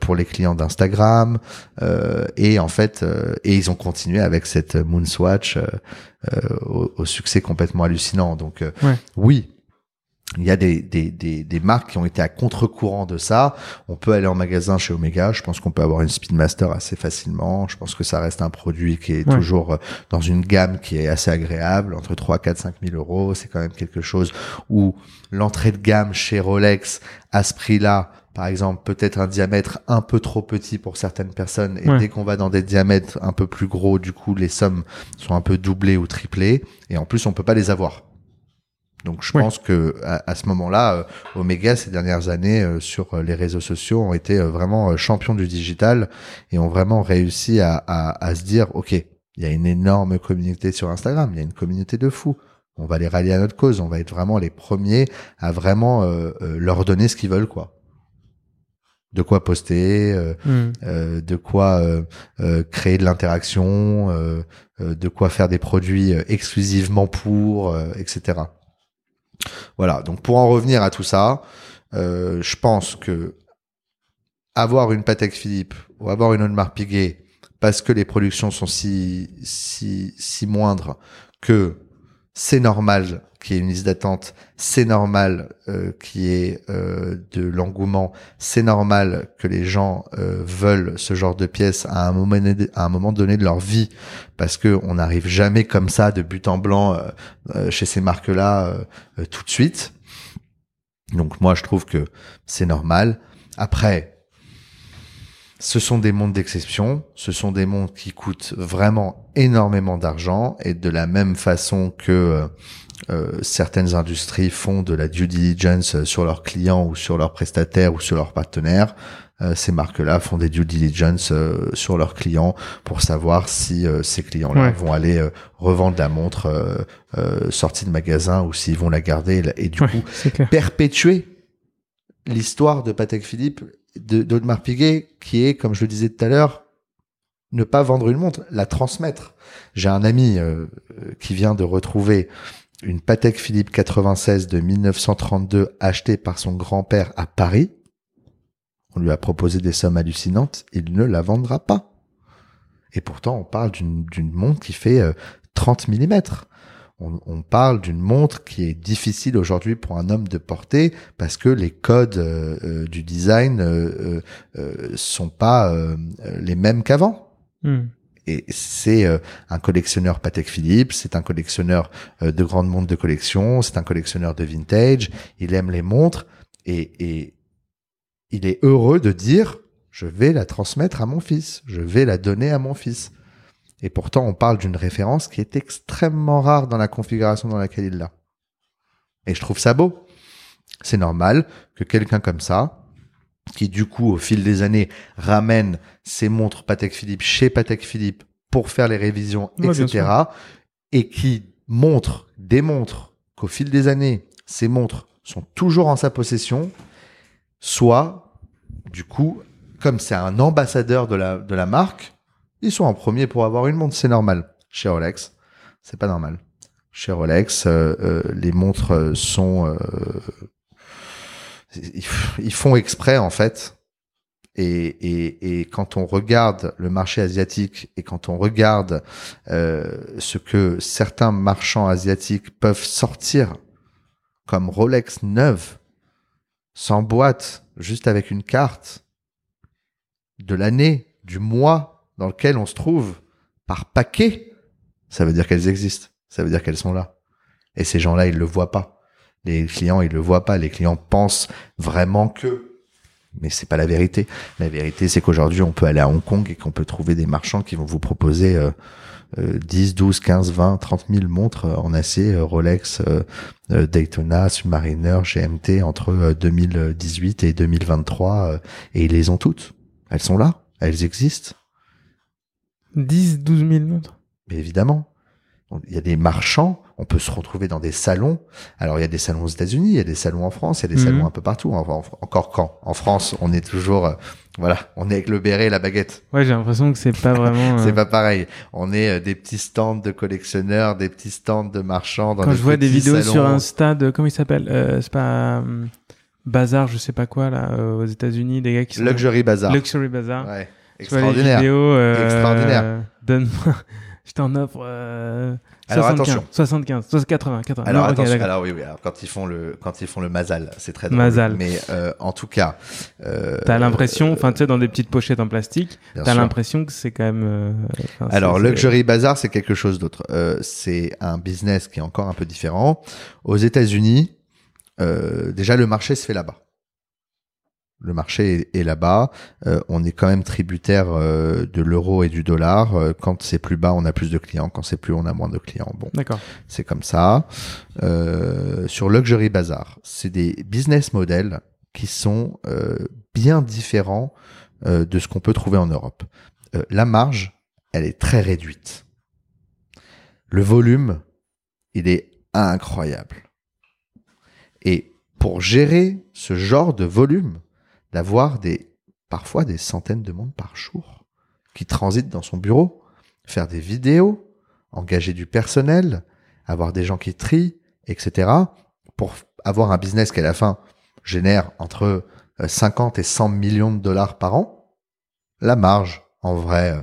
pour les clients d'Instagram. et en fait, et ils ont continué avec cette Moonswatch au, au, succès complètement hallucinant. Donc ouais. oui, il y a des, des, des, des, marques qui ont été à contre-courant de ça. On peut aller en magasin chez Omega. Je pense qu'on peut avoir une Speedmaster assez facilement. Je pense que ça reste un produit qui est toujours euh, dans une gamme qui est assez agréable. Entre 3, 4, 5 000 euros, c'est quand même quelque chose où l'entrée de gamme chez Rolex à ce prix-là, par exemple, peut-être un diamètre un peu trop petit pour certaines personnes. Et dès qu'on va dans des diamètres un peu plus gros, du coup, les sommes sont un peu doublées ou triplées. Et en plus, on peut pas les avoir. Donc je pense que à, ce moment-là, euh, Omega ces dernières années euh, sur euh, les réseaux sociaux ont été vraiment champions du digital et ont vraiment réussi à, à, se dire ok, il y a une énorme communauté sur Instagram, il y a une communauté de fous. On va les rallier à notre cause, on va être vraiment les premiers à vraiment leur donner ce qu'ils veulent quoi de quoi poster, hmm. de quoi créer de l'interaction, de quoi faire des produits exclusivement pour, etc. Voilà. Donc pour en revenir à tout ça, euh, je pense que avoir une Patek Philippe ou avoir une Audemars Piguet parce que les productions sont si si si moindres que c'est normal qu'il y ait une liste d'attente, c'est normal euh, qu'il y ait euh, de l'engouement, c'est normal que les gens euh, veulent ce genre de pièces à un moment donné de leur vie parce que on n'arrive jamais comme ça de but en blanc euh, euh, chez ces marques-là tout de suite. Donc moi je trouve que c'est normal. Après ce sont des montres d'exception, ce sont des montres qui coûtent vraiment énormément d'argent et de la même façon que euh, euh, certaines industries font de la due diligence sur leurs clients ou sur leurs prestataires ou sur leurs partenaires, euh, ces marques-là font des due diligence sur leurs clients pour savoir si ces clients-là vont aller revendre la montre sortie de magasin ou s'ils vont la garder. Et, du coup perpétuer l'histoire de Patek Philippe d'Audemars Piguet, qui est, comme je le disais tout à l'heure, ne pas vendre une montre, la transmettre. J'ai un ami euh, qui vient de retrouver une Patek Philippe 96 de 1932 achetée par son grand-père à Paris. On lui a proposé des sommes hallucinantes, il ne la vendra pas. Et pourtant, on parle d'une montre qui fait 30 euh, mm on, on parle d'une montre qui est difficile aujourd'hui pour un homme de porter parce que les codes euh, euh, du design euh, sont pas les mêmes qu'avant. Hmm. Et c'est un collectionneur Patek Philippe, c'est un collectionneur de grandes montres de collection, c'est un collectionneur de vintage. Il aime les montres et, et il est heureux de dire je vais la transmettre à mon fils, je vais la donner à mon fils. Et pourtant, on parle d'une référence qui est extrêmement rare dans la configuration dans laquelle il l'a. Et je trouve ça beau. C'est normal que quelqu'un comme ça, qui du coup, au fil des années, ramène ses montres Patek Philippe chez Patek Philippe pour faire les révisions, etc., et qui montre, démontre qu'au fil des années, ces montres sont toujours en sa possession, soit, du coup, comme c'est un ambassadeur de la, de la marque, ils sont en premier pour avoir une montre, c'est normal. Chez Rolex, c'est pas normal. Chez Rolex, euh, euh, les montres sont, euh, ils font exprès en fait. Et, quand on regarde le marché asiatique et quand on regarde ce que certains marchands asiatiques peuvent sortir comme Rolex neuve, sans boîte, juste avec une carte, de l'année, du mois, dans lequel on se trouve par paquet, ça veut dire qu'elles existent. Ça veut dire qu'elles sont là. Et ces gens-là, ils le voient pas. Les clients, ils le voient pas. Les clients pensent vraiment que. Mais c'est pas la vérité. La vérité, c'est qu'aujourd'hui, on peut aller à Hong Kong et qu'on peut trouver des marchands qui vont vous proposer euh, 10, 12, 15, 20, 30 000 montres en acier, euh, Rolex, euh, euh, Daytona, Submariner, GMT entre 2018 et 2023. et ils les ont toutes. Elles sont là. Elles existent. 10, 12 000 montres. Mais évidemment. Il y a des marchands, on peut se retrouver dans des salons. Alors il y a des salons aux États-Unis, il y a des salons en France, il y a des Mhm. salons un peu partout. En- en- encore quand? En France, on est toujours, euh, voilà, on est avec le béret et la baguette. Ouais, j'ai l'impression que c'est pas vraiment. C'est euh, pas pareil. On est euh, des petits stands de collectionneurs, des petits stands de marchands. Dans Quand je vois des vidéos salons. sur Insta de comment il s'appelle C'est pas Bazar, je sais pas quoi là aux États-Unis, des gars qui sont Luxury Bazaar. Luxury Bazar. Ouais. Extraordinaire. vidéos. euh, Extraordinaire. Donne-moi. Je t'en offre. Euh, Alors, 75, attention. 75, 80, 80. Alors Non, attention, alors oui, oui, alors quand ils font le quand ils font le mazal, c'est très drôle. Mazal. Mais euh, en tout cas, euh, T'as l'impression, enfin tu sais, dans des petites pochettes en plastique, t'as l'impression que c'est quand même. euh, Alors Luxury Bazaar, c'est quelque chose d'autre. Euh, c'est un business qui est encore un peu différent. Aux États-Unis, euh, déjà le marché se fait là-bas. Le marché est, là-bas. Euh, on est quand même tributaire euh, de l'euro et du dollar. Euh, quand c'est plus bas, on a plus de clients. Quand c'est plus, on a moins de clients. Bon, D'accord. c'est comme ça. Euh, sur Luxury Bazaar, c'est des business models qui sont euh, bien différents euh, de ce qu'on peut trouver en Europe. Euh, la marge, elle est très réduite. Le volume, il est incroyable. Et pour gérer ce genre de volume, d'avoir des parfois des centaines de monde par jour qui transitent dans son bureau, faire des vidéos, engager du personnel, avoir des gens qui trient, etc. pour avoir un business qui à la fin génère entre euh, 50 et 100 millions de dollars par an. La marge, en vrai, euh,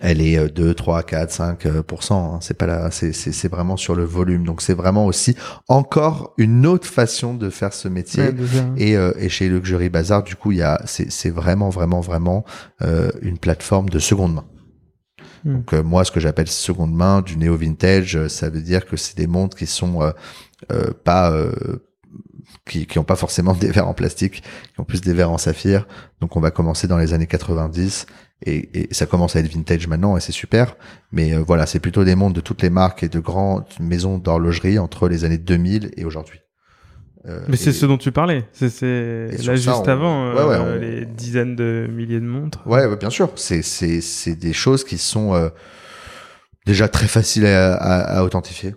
elle est euh, 2, 3, 4, 5 euh, pourcents, hein. C'est pas là, c'est, vraiment sur le volume. Donc c'est vraiment aussi encore une autre façon de faire ce métier. Ouais, déjà. Et, euh, et chez Luxury Bazaar, du coup, il y a, c'est, vraiment, vraiment, vraiment euh, une plateforme de seconde main. Hmm. Donc euh, moi, ce que j'appelle seconde main, du néo vintage, ça veut dire que c'est des montres qui sont pas euh, qui qui ont pas forcément des verres en plastique, qui ont plus des verres en saphir. Donc on va commencer dans les années 90 et, et ça commence à être vintage maintenant et c'est super. Mais euh, voilà, c'est plutôt des montres de toutes les marques et de grandes maisons d'horlogerie entre les années 2000 et aujourd'hui. Euh, Mais c'est ce dont tu parlais. C'est, là ça, juste on- avant ouais, ouais, euh, on- les dizaines de milliers de montres. Ouais, ouais, bien sûr. C'est c'est c'est des choses qui sont euh, déjà très faciles à, à, à authentifier.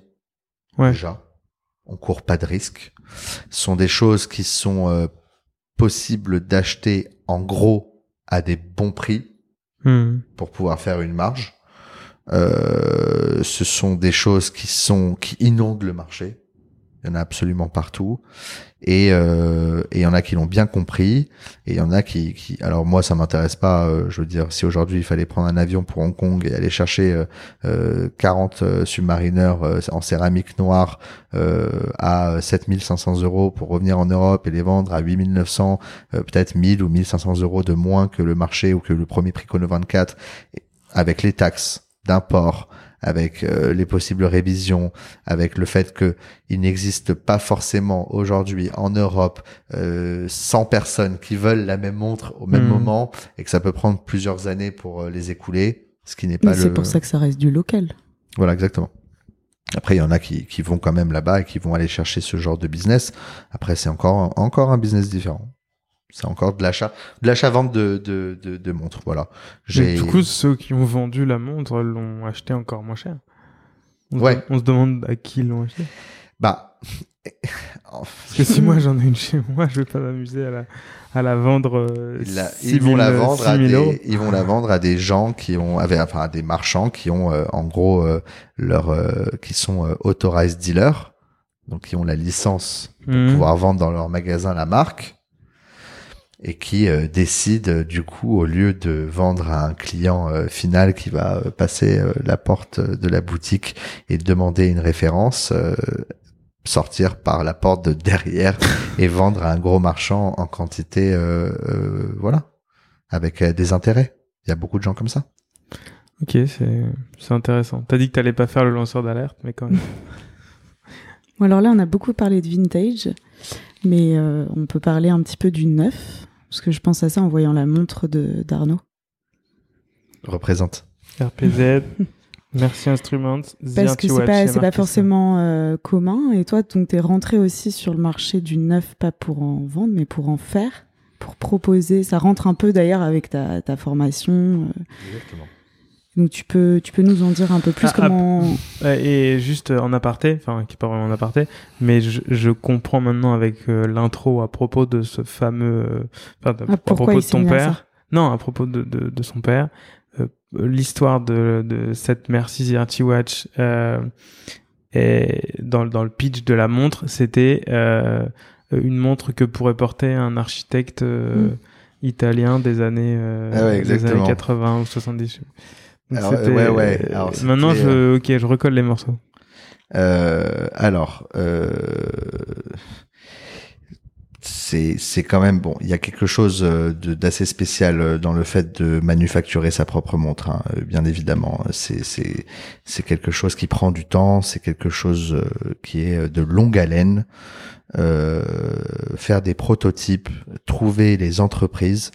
Ouais. Déjà, on court pas de risque. Ce sont des choses qui sont euh, possibles d'acheter en gros à des bons prix Hmm. pour pouvoir faire une marge. Euh, ce sont des choses qui sont qui inondent le marché. Il y en a absolument partout. Et euh, et il y en a qui l'ont bien compris. Et il en a qui, qui alors moi ça m'intéresse pas. euh, je veux dire, si aujourd'hui il fallait prendre un avion pour Hong Kong et aller chercher euh, euh, 40 euh, submarineurs euh, en céramique noire à 7500 euros pour revenir en Europe et les vendre à 8900, euh, peut-être 1000 ou 1500 euros de moins que le marché ou que le premier prix Chrono 24, et avec les taxes d'import, avec euh, les possibles révisions, avec le fait que il n'existe pas forcément aujourd'hui en Europe euh, 100 personnes qui veulent la même montre au même Mhm. moment et que ça peut prendre plusieurs années pour euh, les écouler, ce qui n'est pas le c'est pour ça que ça reste du local. voilà, exactement. Après, il y en a qui, qui vont quand même là-bas et qui vont aller chercher ce genre de business. Après, c'est encore, encore un business différent. C'est encore de l'achat, de l'achat-vente de, de, de, de montres. Voilà. Mais du coup, ceux qui ont vendu la montre l'ont acheté encore moins cher. On se- Ouais. on se demande à qui ils l'ont acheté. bah, Parce que si moi j'en ai une chez moi, je vais pas m'amuser à la, à la vendre. euh, ils, la- 6 ils vont 000, la vendre à 6 000 euros. des, ils vont la vendre à des gens qui ont, enfin, à des marchands qui ont, euh, en gros, euh, leur, euh, qui sont authorized dealers. Donc, qui ont la licence Mhm. pouvoir vendre dans leur magasin la marque et qui euh, décident euh, du coup au lieu de vendre à un client euh, final qui va passer euh, la porte de la boutique et demander une référence euh, sortir par la porte de derrière et vendre à un gros marchand en quantité euh, euh, voilà avec euh, des intérêts il y a beaucoup de gens comme ça Ok, c'est c'est intéressant. T'as dit que t'allais pas faire le lanceur d'alerte, mais quand même. Bon, alors là, on a beaucoup parlé de vintage, mais euh, on peut parler un petit peu du neuf, parce que je pense à ça en voyant la montre de d'Arnaud. représente RPZ, Merci Instruments, Parce que c'est pas, c'est pas forcément euh, commun. Et toi, donc, t'es rentré aussi sur le marché du neuf, pas pour en vendre, mais pour en faire, pour proposer. Ça rentre un peu d'ailleurs avec ta, ta formation. euh, exactement Donc tu peux, tu peux nous en dire un peu plus Ah, comment. Et juste en aparté, enfin qui est pas vraiment en aparté, mais je, je comprends maintenant avec euh, l'intro à propos de ce fameux, euh, enfin, Ah, à propos de ton père. Non, à propos de, de, de son père, euh, l'histoire de, de cette Merci Zerty Watch euh, et dans, dans le pitch de la montre, c'était euh, une montre que pourrait porter un architecte euh, Mm. italien des années, euh, Ah ouais, des années exactement. 80 ou 70. Alors, c'était- ouais, ouais. Alors, c'était, maintenant, je, ok, je recolle les morceaux. Euh, alors, euh, c'est c'est quand même bon. Il y a quelque chose euh, d'assez spécial euh, dans le fait de manufacturer sa propre montre. hein, euh, bien évidemment, c'est c'est c'est quelque chose qui prend du temps. C'est quelque chose euh, qui est de longue haleine. Euh, faire des prototypes, trouver les entreprises.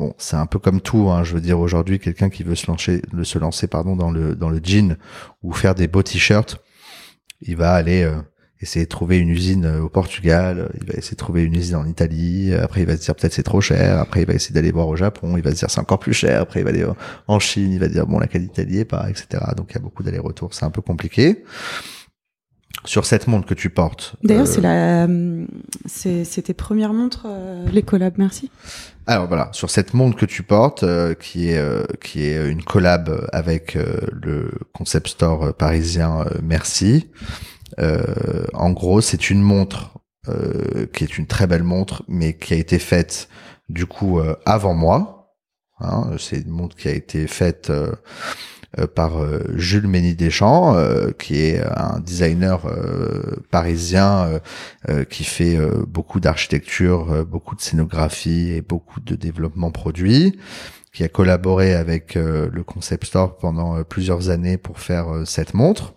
Bon, c'est un peu comme tout. Hein, je veux dire aujourd'hui, quelqu'un qui veut se lancer, se lancer pardon dans le dans le jean ou faire des beaux t-shirts il va aller euh, essayer de trouver une usine euh, au Portugal, euh, il va essayer de trouver une usine en Italie, euh, après il va se dire peut-être c'est trop cher, après il va essayer d'aller voir au Japon, il va se dire c'est encore plus cher, après il va aller en Chine, il va dire bon la qualité n'y est pas, etc. Donc il y a beaucoup d'allers-retours, c'est un peu compliqué. Sur cette montre que tu portes. D'ailleurs, euh, c'est la, euh, c'est c'est tes premières montres, euh, les collabs, merci. Alors voilà, sur cette montre que tu portes, qui est qui est une collab avec le concept store parisien Merci. Euh, en gros, c'est une montre euh, qui est une très belle montre, mais qui a été faite du coup euh, avant moi. Hein, c'est une montre qui a été faite par euh, Jules Mény Deschamps, euh, qui est un designer euh, parisien euh, euh, qui fait euh, beaucoup d'architecture, euh, beaucoup de scénographie et beaucoup de développement produit, qui a collaboré avec euh, le Concept Store pendant euh, plusieurs années pour faire euh, cette montre.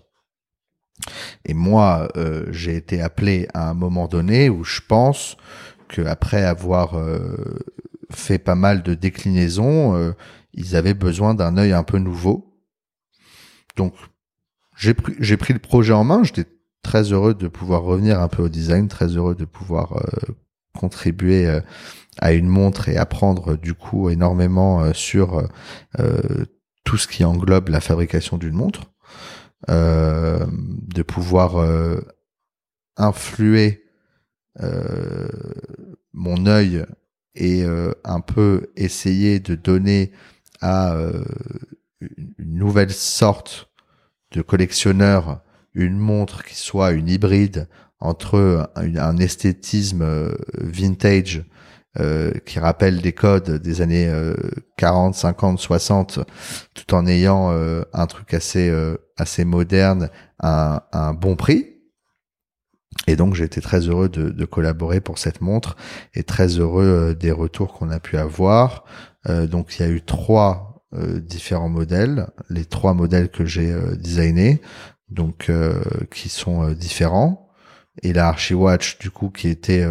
Et moi, euh, j'ai été appelé à un moment donné où je pense que après avoir euh, fait pas mal de déclinaisons, euh, ils avaient besoin d'un œil un peu nouveau. Donc, j'ai pris, j'ai pris le projet en main. J'étais très heureux de pouvoir revenir un peu au design, très heureux de pouvoir euh, contribuer euh, à une montre et apprendre du coup énormément euh, sur euh, tout ce qui englobe la fabrication d'une montre, euh, de pouvoir euh, influer euh, mon œil et euh, un peu essayer de donner à une nouvelle sorte de collectionneur une montre qui soit une hybride entre un, esthétisme euh, vintage euh, qui rappelle des codes des années euh, 40, 50, 60, tout en ayant euh, un truc assez euh, assez moderne, un, un bon prix. Et donc j'ai été très heureux de, de collaborer pour cette montre et très heureux des retours qu'on a pu avoir. Donc il y a eu trois euh, différents modèles, les trois modèles que j'ai euh, designés, donc euh, qui sont euh, différents. Et la Archiwatch du coup qui était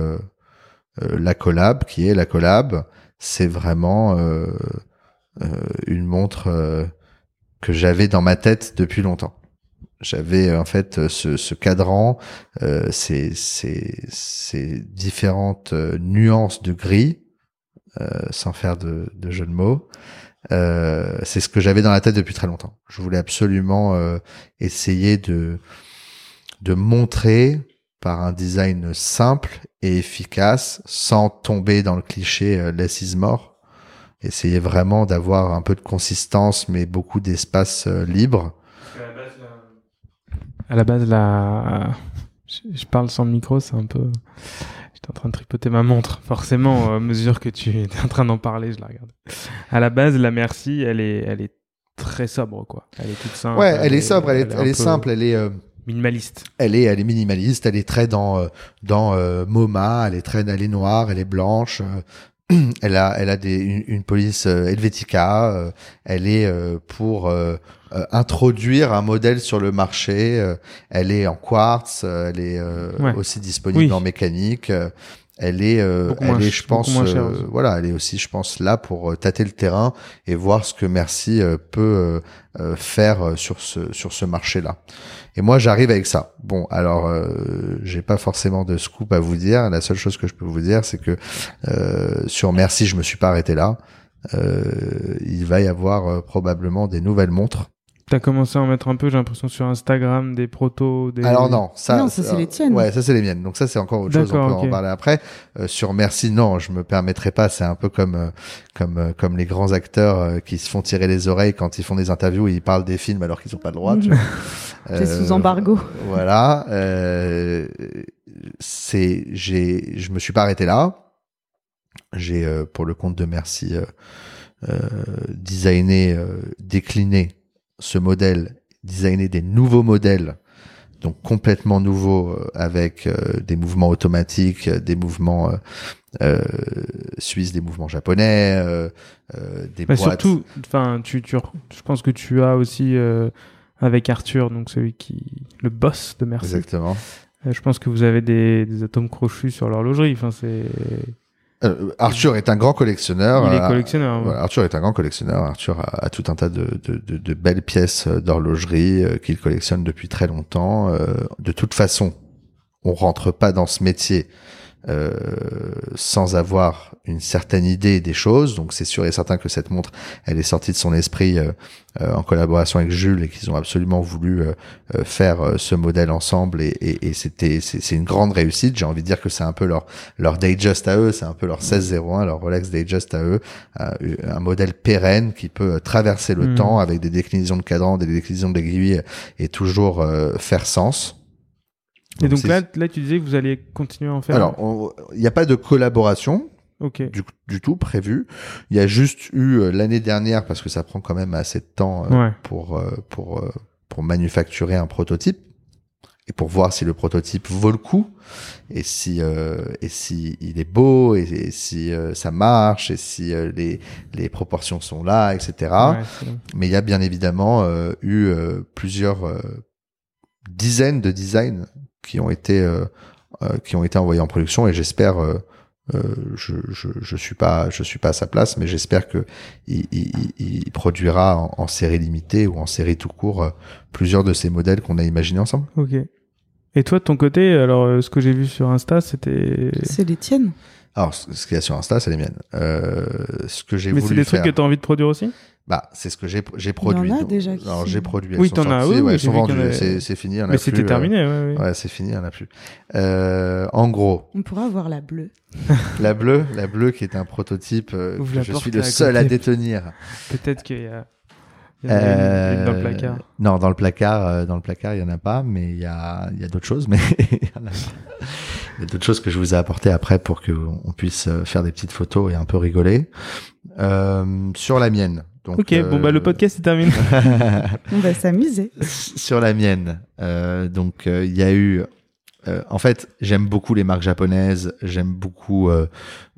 la collab, qui est la collab, c'est vraiment une montre que j'avais dans ma tête depuis longtemps. J'avais en fait ce, ce cadran, euh, ces, ces, ces différentes nuances de gris, euh, sans faire de, de jeu de mots. Euh, c'est ce que j'avais dans la tête depuis très longtemps. Je voulais absolument euh, essayer de de montrer par un design simple et efficace, sans tomber dans le cliché euh, less is more. Essayer vraiment d'avoir un peu de consistance, mais beaucoup d'espace euh, libre. À la base, la... je, parle sans micro, c'est un peu. J'étais en train de tripoter ma montre. Forcément, à mesure que tu étais en train d'en parler, je la regarde. À la base, la Merci, elle est, elle est très sobre, quoi. Elle est toute simple. Ouais, elle est sobre, elle est, elle est simple, elle est, euh, Minimaliste. elle est, elle est minimaliste, elle est très dans euh, dans euh, MoMA, elle est très, elle est noire, elle est blanche. elle a, elle a des, une, une police euh, Helvetica. euh, elle est euh, pour euh, euh, introduire un modèle sur le marché. euh, elle est en quartz. euh, elle est euh, Ouais. aussi disponible Oui. en mécanique. Elle est, euh, elle moins est, je pense, euh, aussi. voilà, elle est aussi, je pense, là pour euh, tâter le terrain et voir ce que Merci euh, peut euh, faire sur ce sur ce marché-là. Et moi, j'arrive avec ça. Bon, alors, euh, j'ai pas forcément de scoop à vous dire. La seule chose que je peux vous dire, c'est que euh, sur Merci, je me suis pas arrêté là. euh, il va y avoir probablement des nouvelles montres. T'as commencé à en mettre un peu, j'ai l'impression, sur Instagram, des protos, des... Alors non, ça, Non, ça, c'est les tiennes. Ouais, ça c'est les miennes. Donc ça c'est encore autre chose. On peut en parler après. Euh, sur Merci, non, je me permettrai pas. C'est un peu comme euh, comme euh, comme les grands acteurs euh, qui se font tirer les oreilles quand ils font des interviews et ils parlent des films alors qu'ils ont pas le droit. C'est sous embargo. Voilà. Euh, c'est j'ai je me suis pas arrêté là. J'ai euh, pour le compte de Merci euh, euh, designé, euh, décliné ce modèle, designé des nouveaux modèles, donc complètement nouveaux euh, avec euh, des mouvements automatiques, euh, des mouvements euh, suisses, des mouvements japonais, des Bah, boîtes. surtout, enfin, tu, tu, je pense que tu as aussi avec Arthur, donc celui qui, le boss de Merci. Exactement. Je pense que vous avez des, des atomes crochus sur l'horlogerie. Enfin, c'est, Euh, Arthur est un grand collectionneur. il est euh, collectionneur. ouais. Voilà, Arthur est un grand collectionneur. Arthur a, a tout un tas de, de, de, de belles pièces euh, d'horlogerie euh, qu'il collectionne depuis très longtemps. Euh, de toute façon, on rentre pas dans ce métier euh, sans avoir une certaine idée des choses. Donc c'est sûr et certain que cette montre, elle est sortie de son esprit euh, euh, en collaboration avec Jules et qu'ils ont absolument voulu euh, euh, faire ce modèle ensemble et, et, et c'était c'est une grande réussite. J'ai envie de dire que c'est un peu leur leur Datejust à eux, c'est un peu leur 1601, leur Rolex Datejust à eux, un modèle pérenne qui peut traverser le Mhm. temps avec des déclinaisons de cadran, des déclinaisons d'aiguille et toujours euh, faire sens. Et donc là, là, tu disais que vous alliez continuer à en faire. alors, il n'y a pas de collaboration ok. du, du tout prévu. Il y a juste eu euh, l'année dernière, parce que ça prend quand même assez de temps euh, Ouais. pour, euh, pour, pour manufacturer un prototype et pour voir si le prototype vaut le coup et si, euh, et si il est beau et, et si ça marche et si les, les proportions sont là, etc. Ouais. Mais il y a bien évidemment eu plusieurs dizaines de designs qui ont été euh, euh, qui ont été envoyés en production et j'espère euh, euh, je, je je suis pas je suis pas à sa place mais j'espère que il, il, il- il produira en, en série limitée ou en série tout court euh, plusieurs de ces modèles qu'on a imaginés ensemble. Ok. Et toi, de ton côté, alors, euh, ce que j'ai vu sur Insta, c'était. C'est les tiennes. Alors ce ce qu'il y a sur Insta c'est les miennes. Euh, ce que j'ai Mais voulu c'est des faire, trucs que tu as envie de produire aussi? Bah c'est ce que j'ai j'ai produit. a donc- déjà qui alors sont- j'ai produit. Oui, elles t'en as, oui, ouais, oui, elles j'ai sont vu qu'il y en vendues. avait- C'est c'est fini. il y en a Mais plus, c'était euh, terminé, ouais, ouais. Ouais, c'est fini, il n'y en a plus. Euh, en gros, On pourra avoir la bleue. la bleue, la bleue qui est un prototype euh, Ouvre que la je suis à le seul à détenir. Peut-être qu'il y a. il y en a Euh, une dans le placard. Non, dans le placard, euh, dans le placard, il y en a pas, mais il y a, il y a d'autres choses, mais il y en a. Il y a d'autres choses que je vous ai apportées après pour que on puisse euh, faire des petites photos et un peu rigoler. Euh, sur la mienne. Donc, Ok, bon, bah, le euh, podcast est terminé. On va s'amuser. sur la mienne. Euh, donc euh, il y a eu. euh, en fait, j'aime beaucoup les marques japonaises. J'aime beaucoup euh,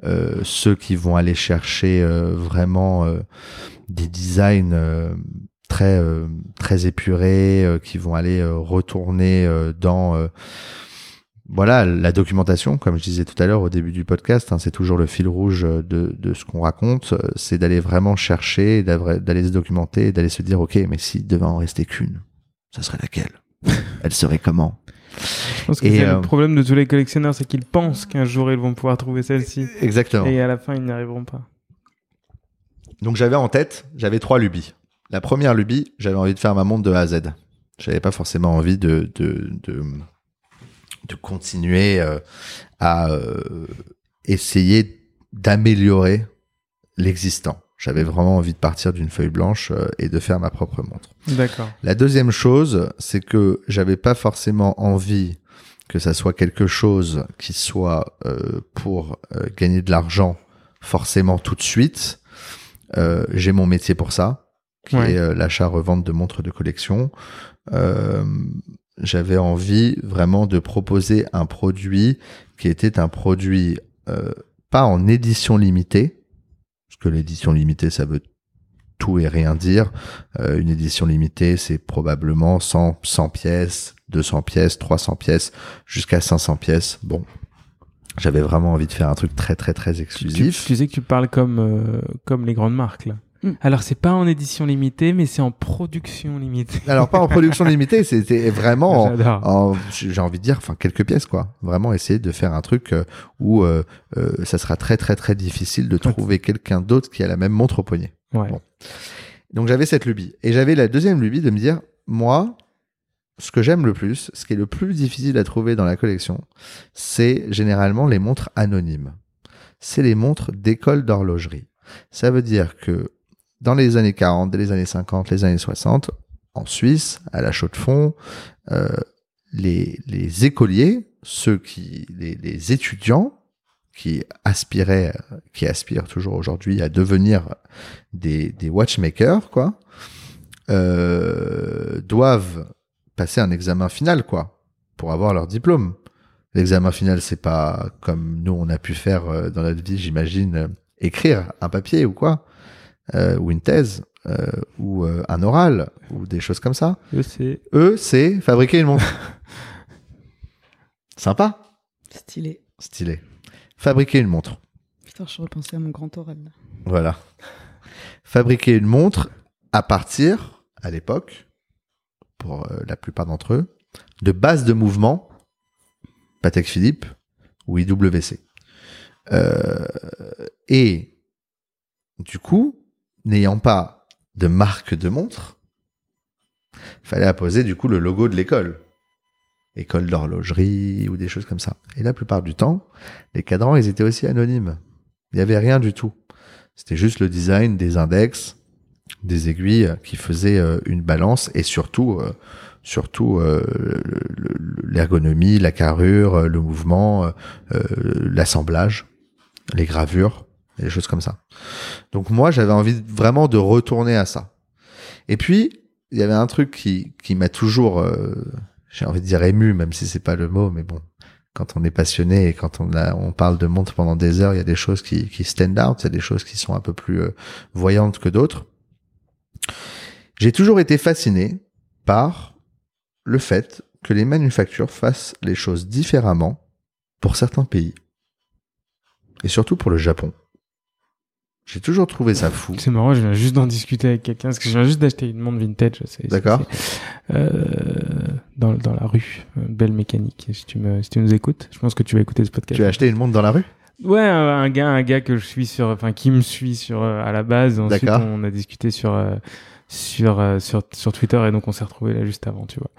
euh, ceux qui vont aller chercher euh, vraiment euh, des designs euh, très euh, très épurés, euh, qui vont aller euh, retourner euh, dans euh, voilà la documentation, comme je disais tout à l'heure au début du podcast, hein, c'est toujours le fil rouge de, de ce qu'on raconte, euh, c'est d'aller vraiment chercher, d'aller se documenter, d'aller se dire ok, mais s'il devait en rester qu'une, ça serait laquelle? Elle serait comment? Je pense que c'est euh, le problème de tous les collectionneurs, c'est qu'ils pensent qu'un jour ils vont pouvoir trouver celle-ci. Exactement. Et à la fin, ils n'y arriveront pas. Donc j'avais en tête, j'avais trois lubies. La première lubie, j'avais envie de faire ma montre de A à Z. J'avais pas forcément envie de de de, de continuer euh, à euh, essayer d'améliorer l'existant. J'avais vraiment envie de partir d'une feuille blanche euh, et de faire ma propre montre. D'accord. La deuxième chose, c'est que j'avais pas forcément envie que ça soit quelque chose qui soit euh, pour euh, gagner de l'argent forcément tout de suite. Euh, J'ai mon métier pour ça, qui Ouais. est l'achat-revente de montres de collection. Euh, j'avais envie vraiment de proposer un produit qui était un produit euh, pas en édition limitée, parce que l'édition limitée, ça veut tout et rien dire. Euh, une édition limitée, c'est probablement 100, 100 pièces, 200 pièces, 300 pièces, jusqu'à 500 pièces. Bon, j'avais vraiment envie de faire un truc très très très tu, exclusif. tu sais que tu parles comme, euh, comme les grandes marques, là. Mm. Alors c'est pas en édition limitée, mais c'est en production limitée. Alors pas en production limitée, c'était vraiment, en- j'ai envie de dire, enfin quelques pièces quoi. Vraiment essayer de faire un truc euh, où euh, euh, ça sera très très très difficile de trouver quelqu'un d'autre qui a la même montre au poignet. Ouais. Bon. Donc j'avais cette lubie. Et j'avais la deuxième lubie de me dire, moi, ce que j'aime le plus, ce qui est le plus difficile à trouver dans la collection, c'est généralement les montres anonymes. C'est les montres d'école d'horlogerie. Ça veut dire que dans les années 40, dès les années 50, les années 60, en Suisse, à la Chaux-de-Fonds, euh, les, les écoliers, ceux qui, les, les étudiants qui aspiraient, qui aspirent toujours aujourd'hui à devenir des, des watchmakers, quoi, euh, doivent passer un examen final, quoi, pour avoir leur diplôme. L'examen final, c'est pas comme nous on a pu faire euh, dans notre vie, j'imagine, écrire un papier ou quoi, euh, ou une thèse, euh, ou euh, un oral, ou des choses comme ça. Eux, c'est Eux, c'est fabriquer une montre. Sympa, Stylé. stylé. Fabriquer une montre. Putain, je repensais à mon grand oral. là. Voilà. Fabriquer une montre à partir, à l'époque, pour euh, la plupart d'entre eux, de bases de mouvement, Patek Philippe ou IWC. Euh, et du coup, n'ayant pas de marque de montre, fallait apposer du coup le logo de l'école. École d'horlogerie ou des choses comme ça. Et la plupart du temps, les cadrans, ils étaient aussi anonymes. Il n'y avait rien du tout. C'était juste le design des index, des aiguilles qui faisaient euh, une balance et surtout, euh, surtout euh, le- le- l'ergonomie, la carrure, euh, le mouvement, euh, euh, l'assemblage, les gravures, des choses comme ça. Donc moi, j'avais envie vraiment de retourner à ça. Et puis, il y avait un truc qui, qui m'a toujours, euh, j'ai envie de dire ému, même si c'est pas le mot, mais bon, quand on est passionné et quand on a, on parle de montre pendant des heures, il y a des choses qui, qui stand out, il y a des choses qui sont un peu plus euh, voyantes que d'autres. J'ai toujours été fasciné par le fait que les manufactures fassent les choses différemment pour certains pays. Et surtout pour le Japon. J'ai toujours trouvé ça fou. C'est marrant, je viens juste d'en discuter avec quelqu'un, parce que je viens juste d'acheter une montre vintage. D'accord. Euh, dans, dans la rue, euh, belle mécanique. Si tu, me, si tu nous écoutes, je pense que tu vas écouter ce podcast. Tu as acheté une montre dans la rue? Ouais, un, un gars, un gars que je suis sur, enfin qui me suit sur euh, à la base. Ensuite, on a discuté sur euh, sur euh, sur sur Twitter et donc on s'est retrouvé là juste avant, tu vois.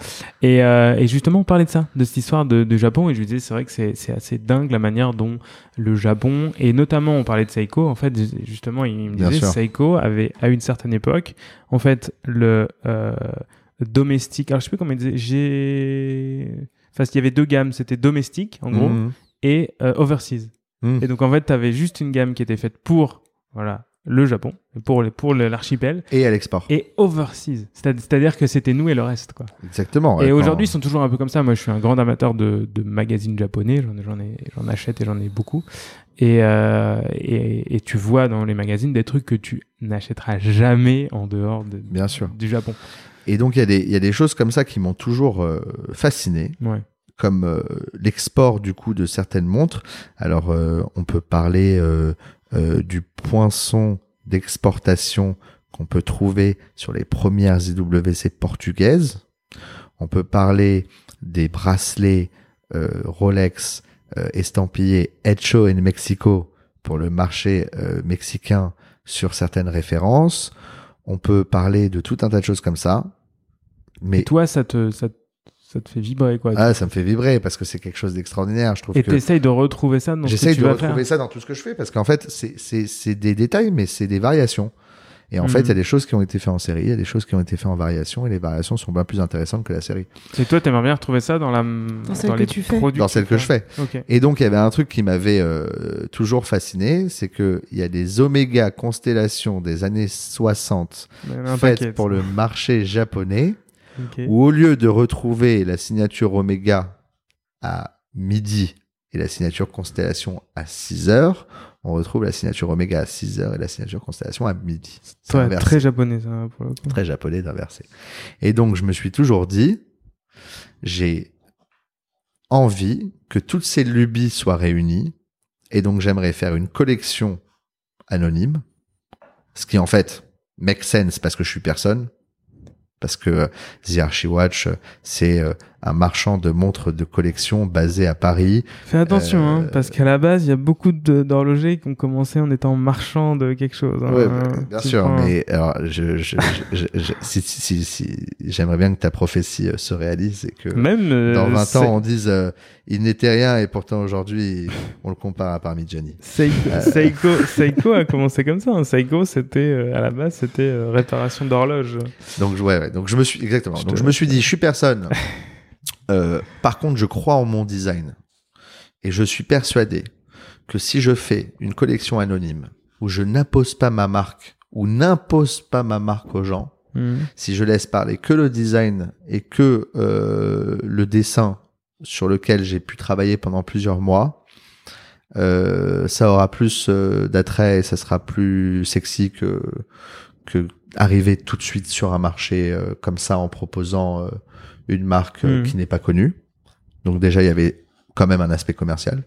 Et euh, et justement, on parlait de ça, de cette histoire de, de Japon et je lui disais, c'est vrai que c'est c'est assez dingue la manière dont le Japon et notamment on parlait de Seiko. En fait, justement, il me disait. Seiko avait à une certaine époque, en fait, le euh, domestique. Alors je sais plus comment il disait. J'ai Enfin, il y avait deux gammes, c'était domestique en gros Mhm. et euh, overseas. Mhm. Et donc en fait, tu avais juste une gamme qui était faite pour voilà, le Japon, pour les pour l'archipel Et à l'export. et overseas. C'est- C'est-à-dire que c'était nous et le reste quoi. Exactement. ouais, et aujourd'hui, ils sont toujours un peu comme ça. Moi, je suis un grand amateur de, de magazines japonais, j'en j'en achète et j'en ai beaucoup. Et, euh, et et tu vois dans les magazines des trucs que tu n'achèteras jamais en dehors de, Bien sûr. du Japon. Et donc il y a des il y a des choses comme ça qui m'ont toujours euh, fasciné. Ouais. comme euh, l'export du coup de certaines montres. Alors euh, on peut parler euh, euh, du poinçon d'exportation qu'on peut trouver sur les premières IWC portugaises. On peut parler des bracelets euh, Rolex euh, estampillés Hecho en Mexico pour le marché euh, mexicain sur certaines références. On peut parler de tout un tas de choses comme ça. Mais Et toi, ça te ça, te- ça te fait vibrer quoi. ah, ça me fait vibrer parce que c'est quelque chose d'extraordinaire. Je trouve et que t'essayes de retrouver ça dans ce que j'essaye tu de vas retrouver faire. ça dans tout ce que je fais parce qu'en fait, c'est c'est c'est des détails, mais c'est des variations. Et en fait, il y a des choses qui ont été faites en série, il y a des choses qui ont été faites en variation, et les variations sont bien plus intéressantes que la série. Et toi, t'aimerais bien retrouver ça dans la celle que les tu fais. Dans celle que je fais. Ok. Et donc, il y avait un truc qui m'avait euh, toujours fasciné, c'est que il y a des Oméga constellations des années 60 Il y en a un faites paquet, pour le marché japonais, Ok. où au lieu de retrouver la signature Oméga à midi et la signature Constellation à 6 heures, on retrouve la signature Oméga à 6 heures et la signature Constellation à midi. C'est Ouais, très japonais ça pour le coup. très japonais d'inverser. Et donc, je me suis toujours dit, j'ai envie que toutes ces lubies soient réunies. Et donc, j'aimerais faire une collection anonyme. Ce qui, en fait, make sense parce que je suis personne. Parce que The Archie Watch, c'est euh, un marchand de montres de collection basé à Paris. Fais attention, Euh, hein, parce qu'à la base, il y a beaucoup d'horlogers qui ont commencé en étant marchands de quelque chose. hein. Ouais, bah, bien sûr, prends- mais alors, je, je, je, je- si, si, si, si- j'aimerais bien que ta prophétie euh, se réalise et que Même euh, dans 20 c'est- ans on dise euh, il n'était rien et pourtant aujourd'hui on le compare à. Seiko, Euh. Seiko, Seiko a commencé comme ça. hein. Seiko, c'était euh, à la base, c'était euh, réparation d'horloge. Donc ouais, ouais, donc je me suis exactement. Donc je me suis dit je suis personne. Euh, par contre, je crois en mon design et je suis persuadé que si je fais une collection anonyme où je n'impose pas ma marque ou n'impose pas ma marque aux gens, Mhm. si je laisse parler que le design et que euh, le dessin sur lequel j'ai pu travailler pendant plusieurs mois, euh, ça aura plus d'attrait et ça sera plus sexy que que arriver tout de suite sur un marché comme ça en proposant euh, une marque euh, Mhm. qui n'est pas connue. Donc déjà il y avait quand même un aspect commercial,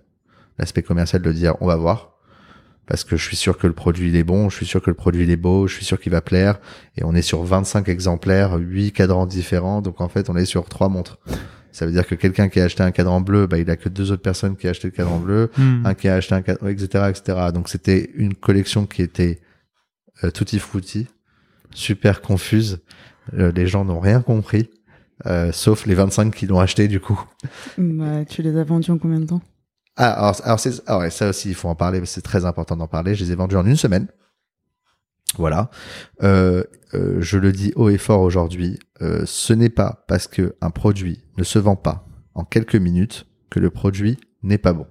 l'aspect commercial de dire on va voir parce que je suis sûr que le produit il est bon, je suis sûr que le produit il est beau, je suis sûr qu'il va plaire et on est sur 25 exemplaires, 8 cadrans différents, donc en fait on est sur trois montres. Ça veut dire que quelqu'un qui a acheté un cadran bleu, bah, il a que deux autres personnes qui ont acheté le cadran bleu, Mhm. un qui a acheté un cadran, etc., etc. Donc c'était une collection qui était euh, tutti frutti, super confuse. Euh, les gens n'ont rien compris, euh, sauf les 25 qui l'ont acheté du coup. Bah, tu les as vendus en combien de temps? Ah, alors, alors c'est, ah ouais, ça aussi, il faut en parler, c'est très important d'en parler. Je les ai vendus en une semaine. Voilà. Euh, euh, je le dis haut et fort aujourd'hui, euh, ce n'est pas parce que un produit ne se vend pas en quelques minutes que le produit n'est pas bon.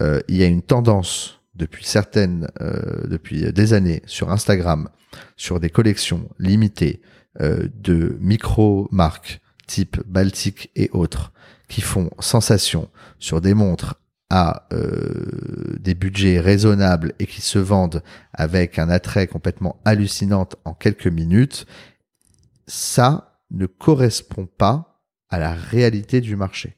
Euh, il y a une tendance depuis certaines, euh, depuis des années sur Instagram, sur des collections limitées euh, de micro-marques type Baltic et autres qui font sensation sur des montres à euh, des budgets raisonnables et qui se vendent avec un attrait complètement hallucinant en quelques minutes, ça ne correspond pas à la réalité du marché.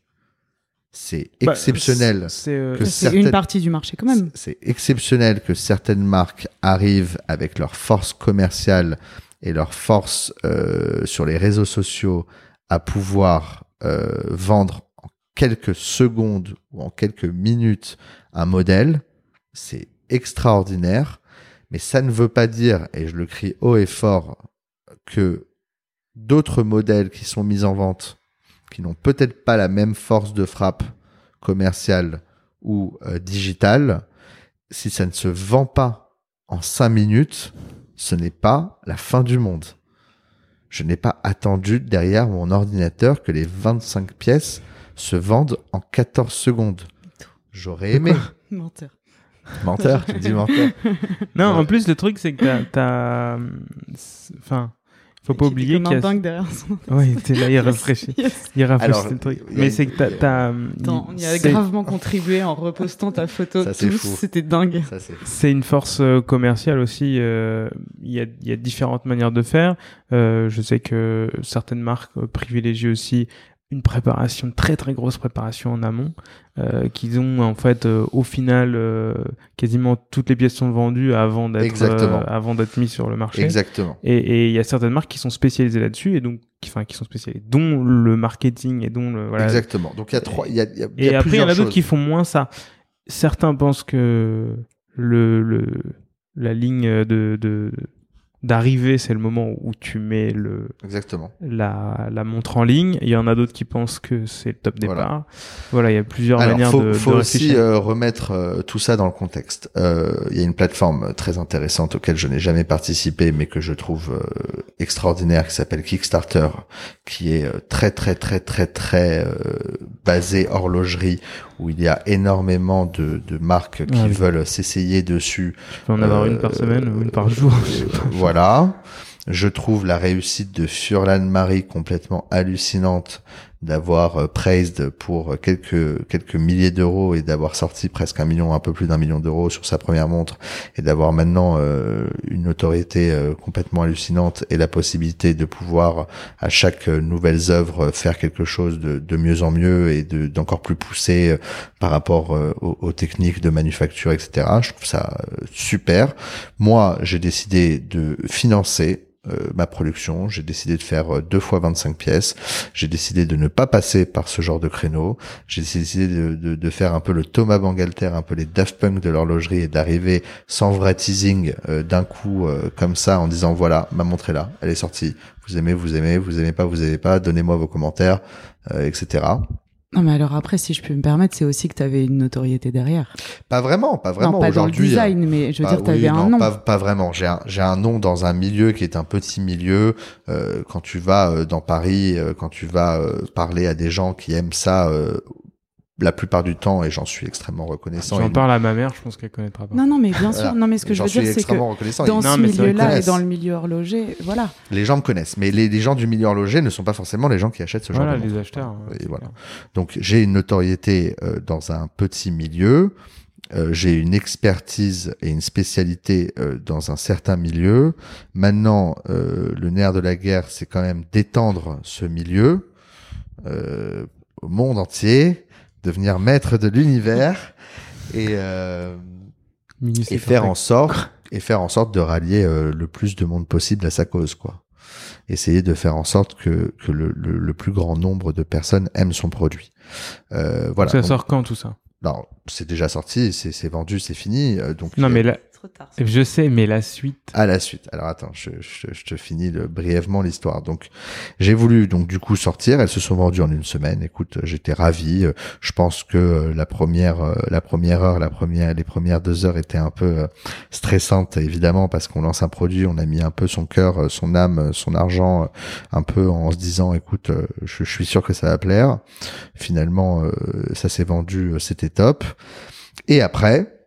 C'est Bah, exceptionnel. c'est, euh, que C'est certaines- une partie du marché quand même. c'est exceptionnel que certaines marques arrivent avec leur force commerciale et leur force euh, sur les réseaux sociaux à pouvoir euh, vendre en quelques secondes ou en quelques minutes un modèle. C'est extraordinaire, mais ça ne veut pas dire, et je le crie haut et fort, que d'autres modèles qui sont mis en vente, qui n'ont peut-être pas la même force de frappe commerciale ou euh, digitale, si ça ne se vend pas en cinq minutes, ce n'est pas la fin du monde. Je n'ai pas attendu derrière mon ordinateur que les 25 pièces se vendent en 14 secondes. J'aurais aimé. Menteur. menteur, tu dis menteur. Non, Ouais. en plus, le truc, c'est que t'as- t'as. Enfin, faut pas oublier qu'il y un a. dingue derrière son. Oui, t'es là, il. Yes. Il rafraîchit le truc. Mais une- c'est que t'as. t'as- Attends, on y a gravement contribué en repostant ta photo. Ça, c'est tous, fou. C'était dingue. Ça, c'est C'est une force euh, commerciale aussi. euh, Il y, a, il y a différentes manières de faire. Euh, je sais que certaines marques euh, privilégient aussi une préparation, très très grosse préparation en amont, euh, qu'ils ont en fait euh, au final euh, quasiment toutes les pièces sont vendues avant d'être euh, avant d'être mis sur le marché. exactement. Et et il y a certaines marques qui sont spécialisées là-dessus et donc qui, enfin qui sont spécialisées, dont le marketing et dont le voilà. Exactement. Donc il y a trois, il y a, y a, il y Et a après, il y en a d'autres qui font moins ça. Certains pensent que le, le la ligne de de d'arrivée, c'est le moment où tu mets le Exactement. la, la montre en ligne. Il y en a d'autres qui pensent que c'est le top départ. Voilà, il y a plusieurs Alors, manières faut, de, faut de aussi euh, remettre euh, tout ça dans le contexte. Euh, Il y a une plateforme très intéressante auquel je n'ai jamais participé, mais que je trouve extraordinaire, qui s'appelle Kickstarter, qui est très très très très très basée horlogerie, où il y a énormément de, de marques qui Ah oui. veulent s'essayer dessus. Tu peux en avoir une par semaine ou une par jour. je sais pas. voilà. Je trouve la réussite de Furlan Marie complètement hallucinante d'avoir euh, praised pour quelques quelques milliers d'euros et d'avoir sorti presque un million, un peu plus d'un million d'euros sur sa première montre et d'avoir maintenant euh, une notoriété euh, complètement hallucinante et la possibilité de pouvoir à chaque nouvelle œuvre faire quelque chose de, de mieux en mieux et de d'encore plus poussé par rapport aux, techniques de manufacture, etc. Je trouve ça super. Moi, j'ai décidé de financer euh, ma production. J'ai décidé de faire euh, deux fois 25 pièces. J'ai décidé de ne pas passer par ce genre de créneau. J'ai décidé de, faire un peu le Thomas Bangalter, un peu les Daft Punk de l'horlogerie et d'arriver sans vrai teasing euh, d'un coup comme ça en disant voilà ma montre est là, elle est sortie. Vous aimez, vous aimez, vous aimez pas, vous aimez pas. Donnez-moi vos commentaires, etc. Non, mais alors après, si je peux me permettre, c'est aussi que tu avais une notoriété derrière. Pas vraiment, pas vraiment. Non, pas dans le design, mais je veux dire, tu avais un nom. Pas, pas vraiment. J'ai un, j'ai un nom dans un milieu qui est un petit milieu. Euh, quand tu vas euh, dans Paris, euh, quand tu vas euh, parler à des gens qui aiment ça la plupart du temps, et j'en suis extrêmement reconnaissant. J'en parle à ma mère, je pense qu'elle connaîtra pas. Non, non, mais bien sûr. Non, mais ce que je veux dire, c'est que dans ce milieu-là et dans le milieu horloger, voilà. Les gens me connaissent, mais les, les, gens du milieu horloger ne sont pas forcément les gens qui achètent ce genre de Voilà, les acheteurs. et voilà. Donc j'ai une notoriété euh, dans un petit milieu. Euh, j'ai une expertise et une spécialité euh, dans un certain milieu. Maintenant, euh, le nerf de la guerre, c'est quand même d'étendre ce milieu euh, au monde entier devenir maître de l'univers et, euh, et faire en sorte et faire en sorte de rallier euh, le plus de monde possible à sa cause quoi. Essayer de faire en sorte que, que le, le, le plus grand nombre de personnes aiment son produit. Euh, voilà ça sort quand tout ça? Non c'est déjà sorti c'est vendu c'est fini euh, donc non mais là je sais, mais la suite. À la suite. Alors attends, je, je, je te finis le, brièvement l'histoire. Donc j'ai voulu donc du coup sortir. Elles se sont vendues en une semaine. Écoute, j'étais ravi. Je pense que euh, la première, euh, la première heure, la première, les premières deux heures étaient un peu euh, stressantes évidemment parce qu'on lance un produit, on a mis un peu son cœur, son âme, son argent, un peu en se disant, écoute, je, je suis sûr que ça va plaire. Finalement, ça s'est vendu, c'était top. Et après,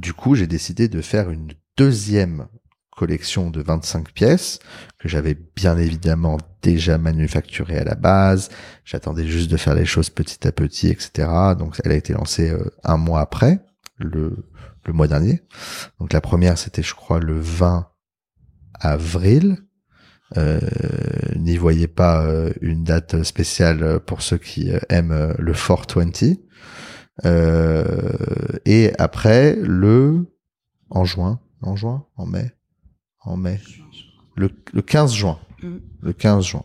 du coup, j'ai décidé de faire une deuxième collection de 25 pièces que j'avais bien évidemment déjà manufacturée à la base. J'attendais juste de faire les choses petit à petit, etc. Donc, elle a été lancée euh, un mois après, le, mois dernier. Donc, la première, c'était, je crois, le 20 avril. Euh, N'y voyez pas euh, une date spéciale pour ceux qui aiment le 420. Euh, et après, le en juin, en juin, en mai, en mai, le, le 15 juin. Mm. Le 15 juin.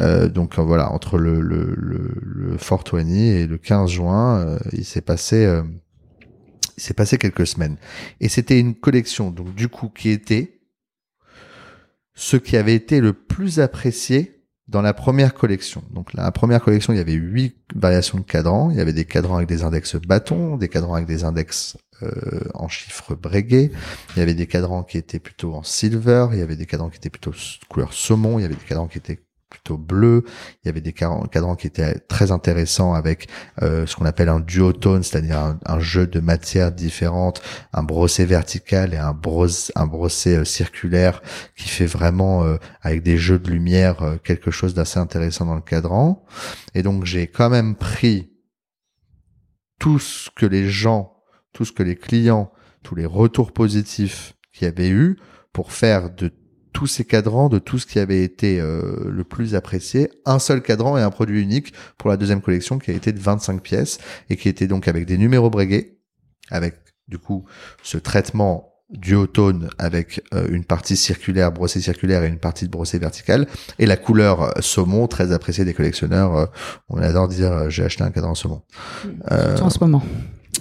Euh, donc euh, voilà, entre le, le, le, le Fort et le 15 juin, euh, il s'est passé, il s'est passé quelques semaines. Et c'était une collection, donc du coup, qui était ce qui avait été le plus apprécié dans la première collection. Donc la première collection, il y avait huit variations de cadrans. Il y avait des cadrans avec des index bâtons, des cadrans avec des index euh, en chiffres breguet. Il y avait des cadrans qui étaient plutôt en silver. Il y avait des cadrans qui étaient plutôt couleur saumon. Il y avait des cadrans qui étaient plutôt bleu. Il y avait des cadrans qui étaient très intéressants avec euh, ce qu'on appelle un duotone, c'est-à-dire un, jeu de matières différentes, un brossé vertical et un brossé, euh, circulaire qui fait vraiment euh, avec des jeux de lumière quelque chose d'assez intéressant dans le cadran. Et donc j'ai quand même pris tout ce que les gens, tout ce que les clients, tous les retours positifs qu'il y avait eu pour faire de tous ces cadrans de tout ce qui avait été euh, le plus apprécié, un seul cadran et un produit unique pour la deuxième collection qui a été de 25 pièces et qui était donc avec des numéros breguets, avec du coup ce traitement duotone avec euh, une partie circulaire, brossée circulaire et une partie de brossée verticale et la couleur euh, saumon très appréciée des collectionneurs. on adore dire j'ai acheté un cadran saumon. surtout en ce moment.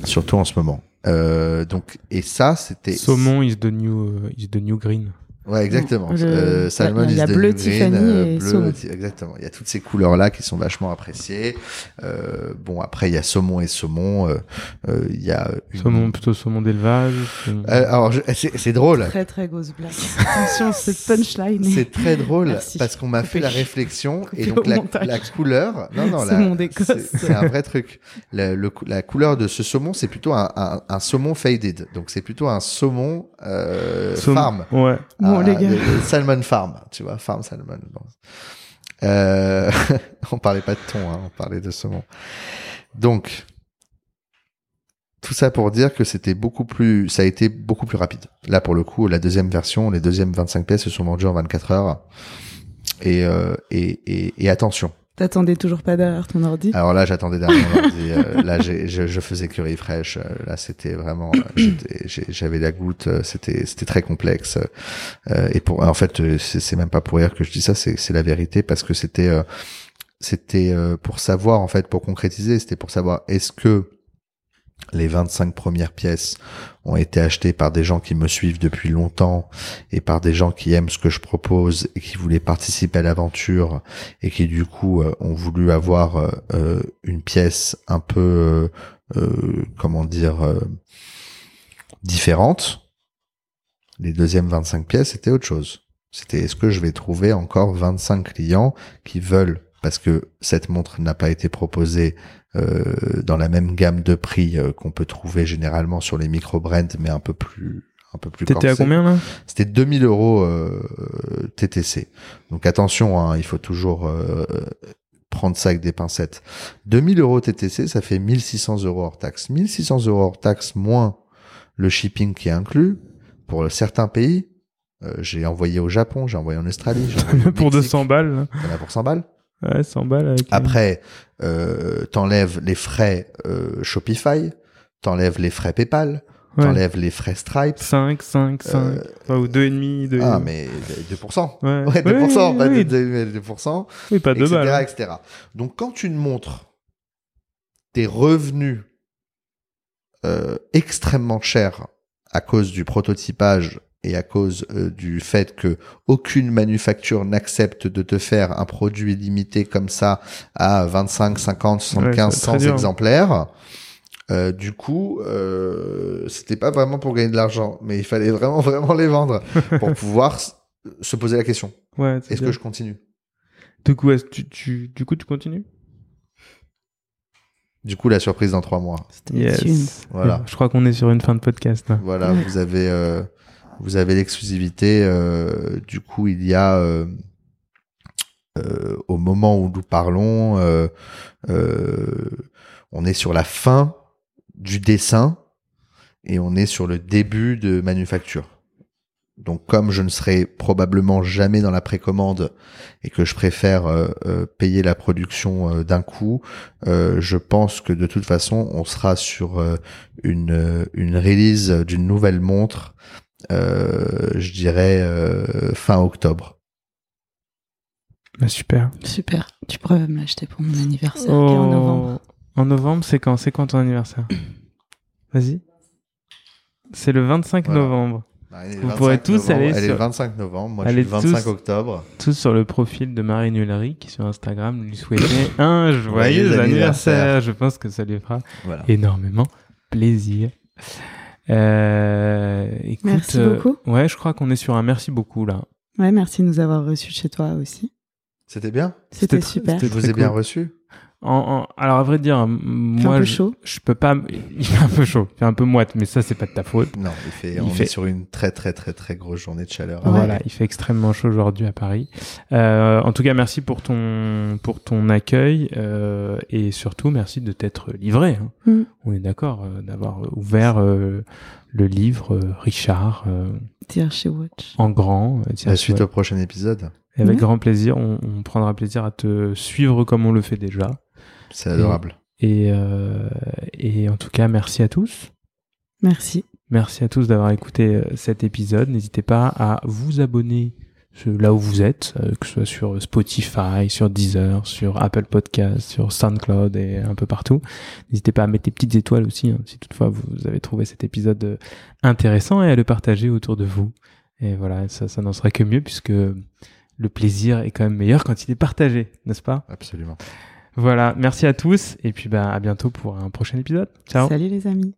Surtout en ce moment. donc et ça c'était saumon is the new is the new green. Ouais, exactement. Euh, Salmon il y a, bleu Tiffany euh, et bleu, Exactement. Il y a toutes ces couleurs là qui sont vachement appréciées. Euh, bon, après il y a saumon et saumon. Euh, euh il y a une... saumon plutôt saumon d'élevage. alors c'est drôle. Très très grosse blague. Attention, cette punchline. C'est très drôle parce qu'on m'a fait la réflexion et donc la, la, couleur. Non non, c'est un vrai truc. La, le, la couleur de ce saumon, c'est plutôt un, un, un, saumon faded. Donc c'est plutôt un saumon farm. Ouais. Ah, Salmon Farm, tu vois, Farm Salmon. Euh, on parlait pas de thon, hein, on parlait de saumon. Donc, tout ça pour dire que c'était beaucoup plus, ça a été beaucoup plus rapide. Là, pour le coup, la deuxième version, les deuxièmes 25 pièces se sont vendues en 24 heures. Et, euh, et, et, et attention. T'attendais toujours pas derrière ton ordi Alors là, j'attendais derrière mon ordi. euh, là, je, je faisais que refresh. Euh, Là, c'était vraiment, euh, j'avais la goutte. C'était, c'était très complexe. Euh, et pour, en fait, c'est même pas pour rire que je dis ça. C'est, la vérité parce que c'était, euh, c'était pour savoir en fait, pour concrétiser, c'était pour savoir est-ce que les 25 premières pièces ont été achetées par des gens qui me suivent depuis longtemps et par des gens qui aiment ce que je propose et qui voulaient participer à l'aventure et qui du coup euh, ont voulu avoir euh, euh, une pièce un peu comment dire euh, différente. Les deuxièmes 25 pièces, c'était autre chose. C'était est-ce que je vais trouver encore 25 clients qui veulent parce que cette montre n'a pas été proposée euh, dans la même gamme de prix euh, qu'on peut trouver généralement sur les micro-brands, mais un peu plus un peu plus T'étais à combien là? C'était 2000 euros euh, TTC. Donc attention, hein, il faut toujours euh, prendre ça avec des pincettes. 2000 euros TTC, ça fait 1600 euros hors taxe. 1600 euros hors taxe moins le shipping qui est inclus. Pour certains pays, euh, j'ai envoyé au Japon, j'ai envoyé en Australie, envoyé Pour Mexique. 200 balles. là. Il y en a pour 100 balles. Ouais, 100 balles avec. Après, euh, t'enlèves les frais euh, Shopify, t'enlèves les frais PayPal, Ouais. t'enlèves les frais Stripe. 5, 5, 5. Euh, Enfin, ou 2,5. 2... Ah, mais 2%. Ouais, Ouais, 2%, Oui, pas oui, de, de- 2%, oui, pas 2 etc., balles. etc. Donc, quand une montre, tes revenus euh, extrêmement chers à cause du prototypage et à cause euh, du fait que aucune manufacture n'accepte de te faire un produit limité comme ça à 25, 50, 75, c'est très 100 dur. exemplaires. euh, du coup, euh, c'était pas vraiment pour gagner de l'argent, mais il fallait vraiment vraiment les vendre pour pouvoir se poser la question Ouais, est-ce que je continue? Du coup, est-ce que tu, tu, du coup, tu continues? Du coup, la surprise dans trois mois. Thune. Voilà. Je crois qu'on est sur une fin de podcast. là. Voilà, Ouais. vous avez euh, vous avez l'exclusivité. euh, du coup, il y a euh, euh, au moment où nous parlons, euh, on est sur la fin du dessin et on est sur le début de manufacture. Donc, comme je ne serai probablement jamais dans la précommande et que je préfère euh, payer la production d'un coup, je pense que de toute façon, on sera sur une, une release d'une nouvelle montre, je dirais euh, fin octobre. Bah, super. Super. Tu pourrais me l'acheter pour mon anniversaire qui est en novembre. En novembre, c'est quand? C'est quand ton anniversaire? Vas-y. C'est le 25 Voilà. novembre. Le Vous 25 pourrez tous novembre, aller Elle est sur- le 25 novembre, moi Allez je suis le 25 tous- octobre. Tous sur le profil de Marine Hulary qui sur Instagram lui souhaitait un joyeux Joyeux anniversaire. anniversaire. Je pense que ça lui fera Voilà. énormément plaisir. Euh, écoute, Merci euh, beaucoup. ouais, je crois qu'on est sur un merci beaucoup là. Ouais, merci de nous avoir reçus chez toi aussi. C'était bien C'était super. Je vous ai bien reçu En, en- alors à vrai dire, m- Il fait moi un peu je, chaud. je peux pas. Il fait un peu chaud, il fait un peu moite, mais ça c'est pas de ta faute. Non, il fait, Il on fait- est sur une très très très très grosse journée de chaleur. Voilà, il fait extrêmement chaud aujourd'hui à Paris. Euh, en tout cas, merci pour ton pour ton accueil euh, et surtout merci de t'être livré. hein. Mm. On est d'accord euh, d'avoir ouvert euh, le livre euh, Richard euh, She Watch. en grand. euh, La suite au prochain épisode. Et avec Ouais. grand plaisir, on, on prendra plaisir à te suivre comme on le fait déjà. C'est adorable. Et, euh, et en tout cas, merci à tous. Merci. Merci à tous d'avoir écouté euh, cet épisode. N'hésitez pas à vous abonner là où vous êtes, euh, que ce soit sur Spotify, sur Deezer, sur Apple Podcast, sur SoundCloud et un peu partout. N'hésitez pas à mettre des petites étoiles aussi, hein, si toutefois vous avez trouvé cet épisode euh, intéressant et à le partager autour de vous. Et voilà, ça, ça n'en sera que mieux puisque le plaisir est quand même meilleur quand il est partagé, n'est-ce pas? Absolument. Voilà, merci à tous et puis bah, à bientôt pour un prochain épisode. Ciao. Salut les amis.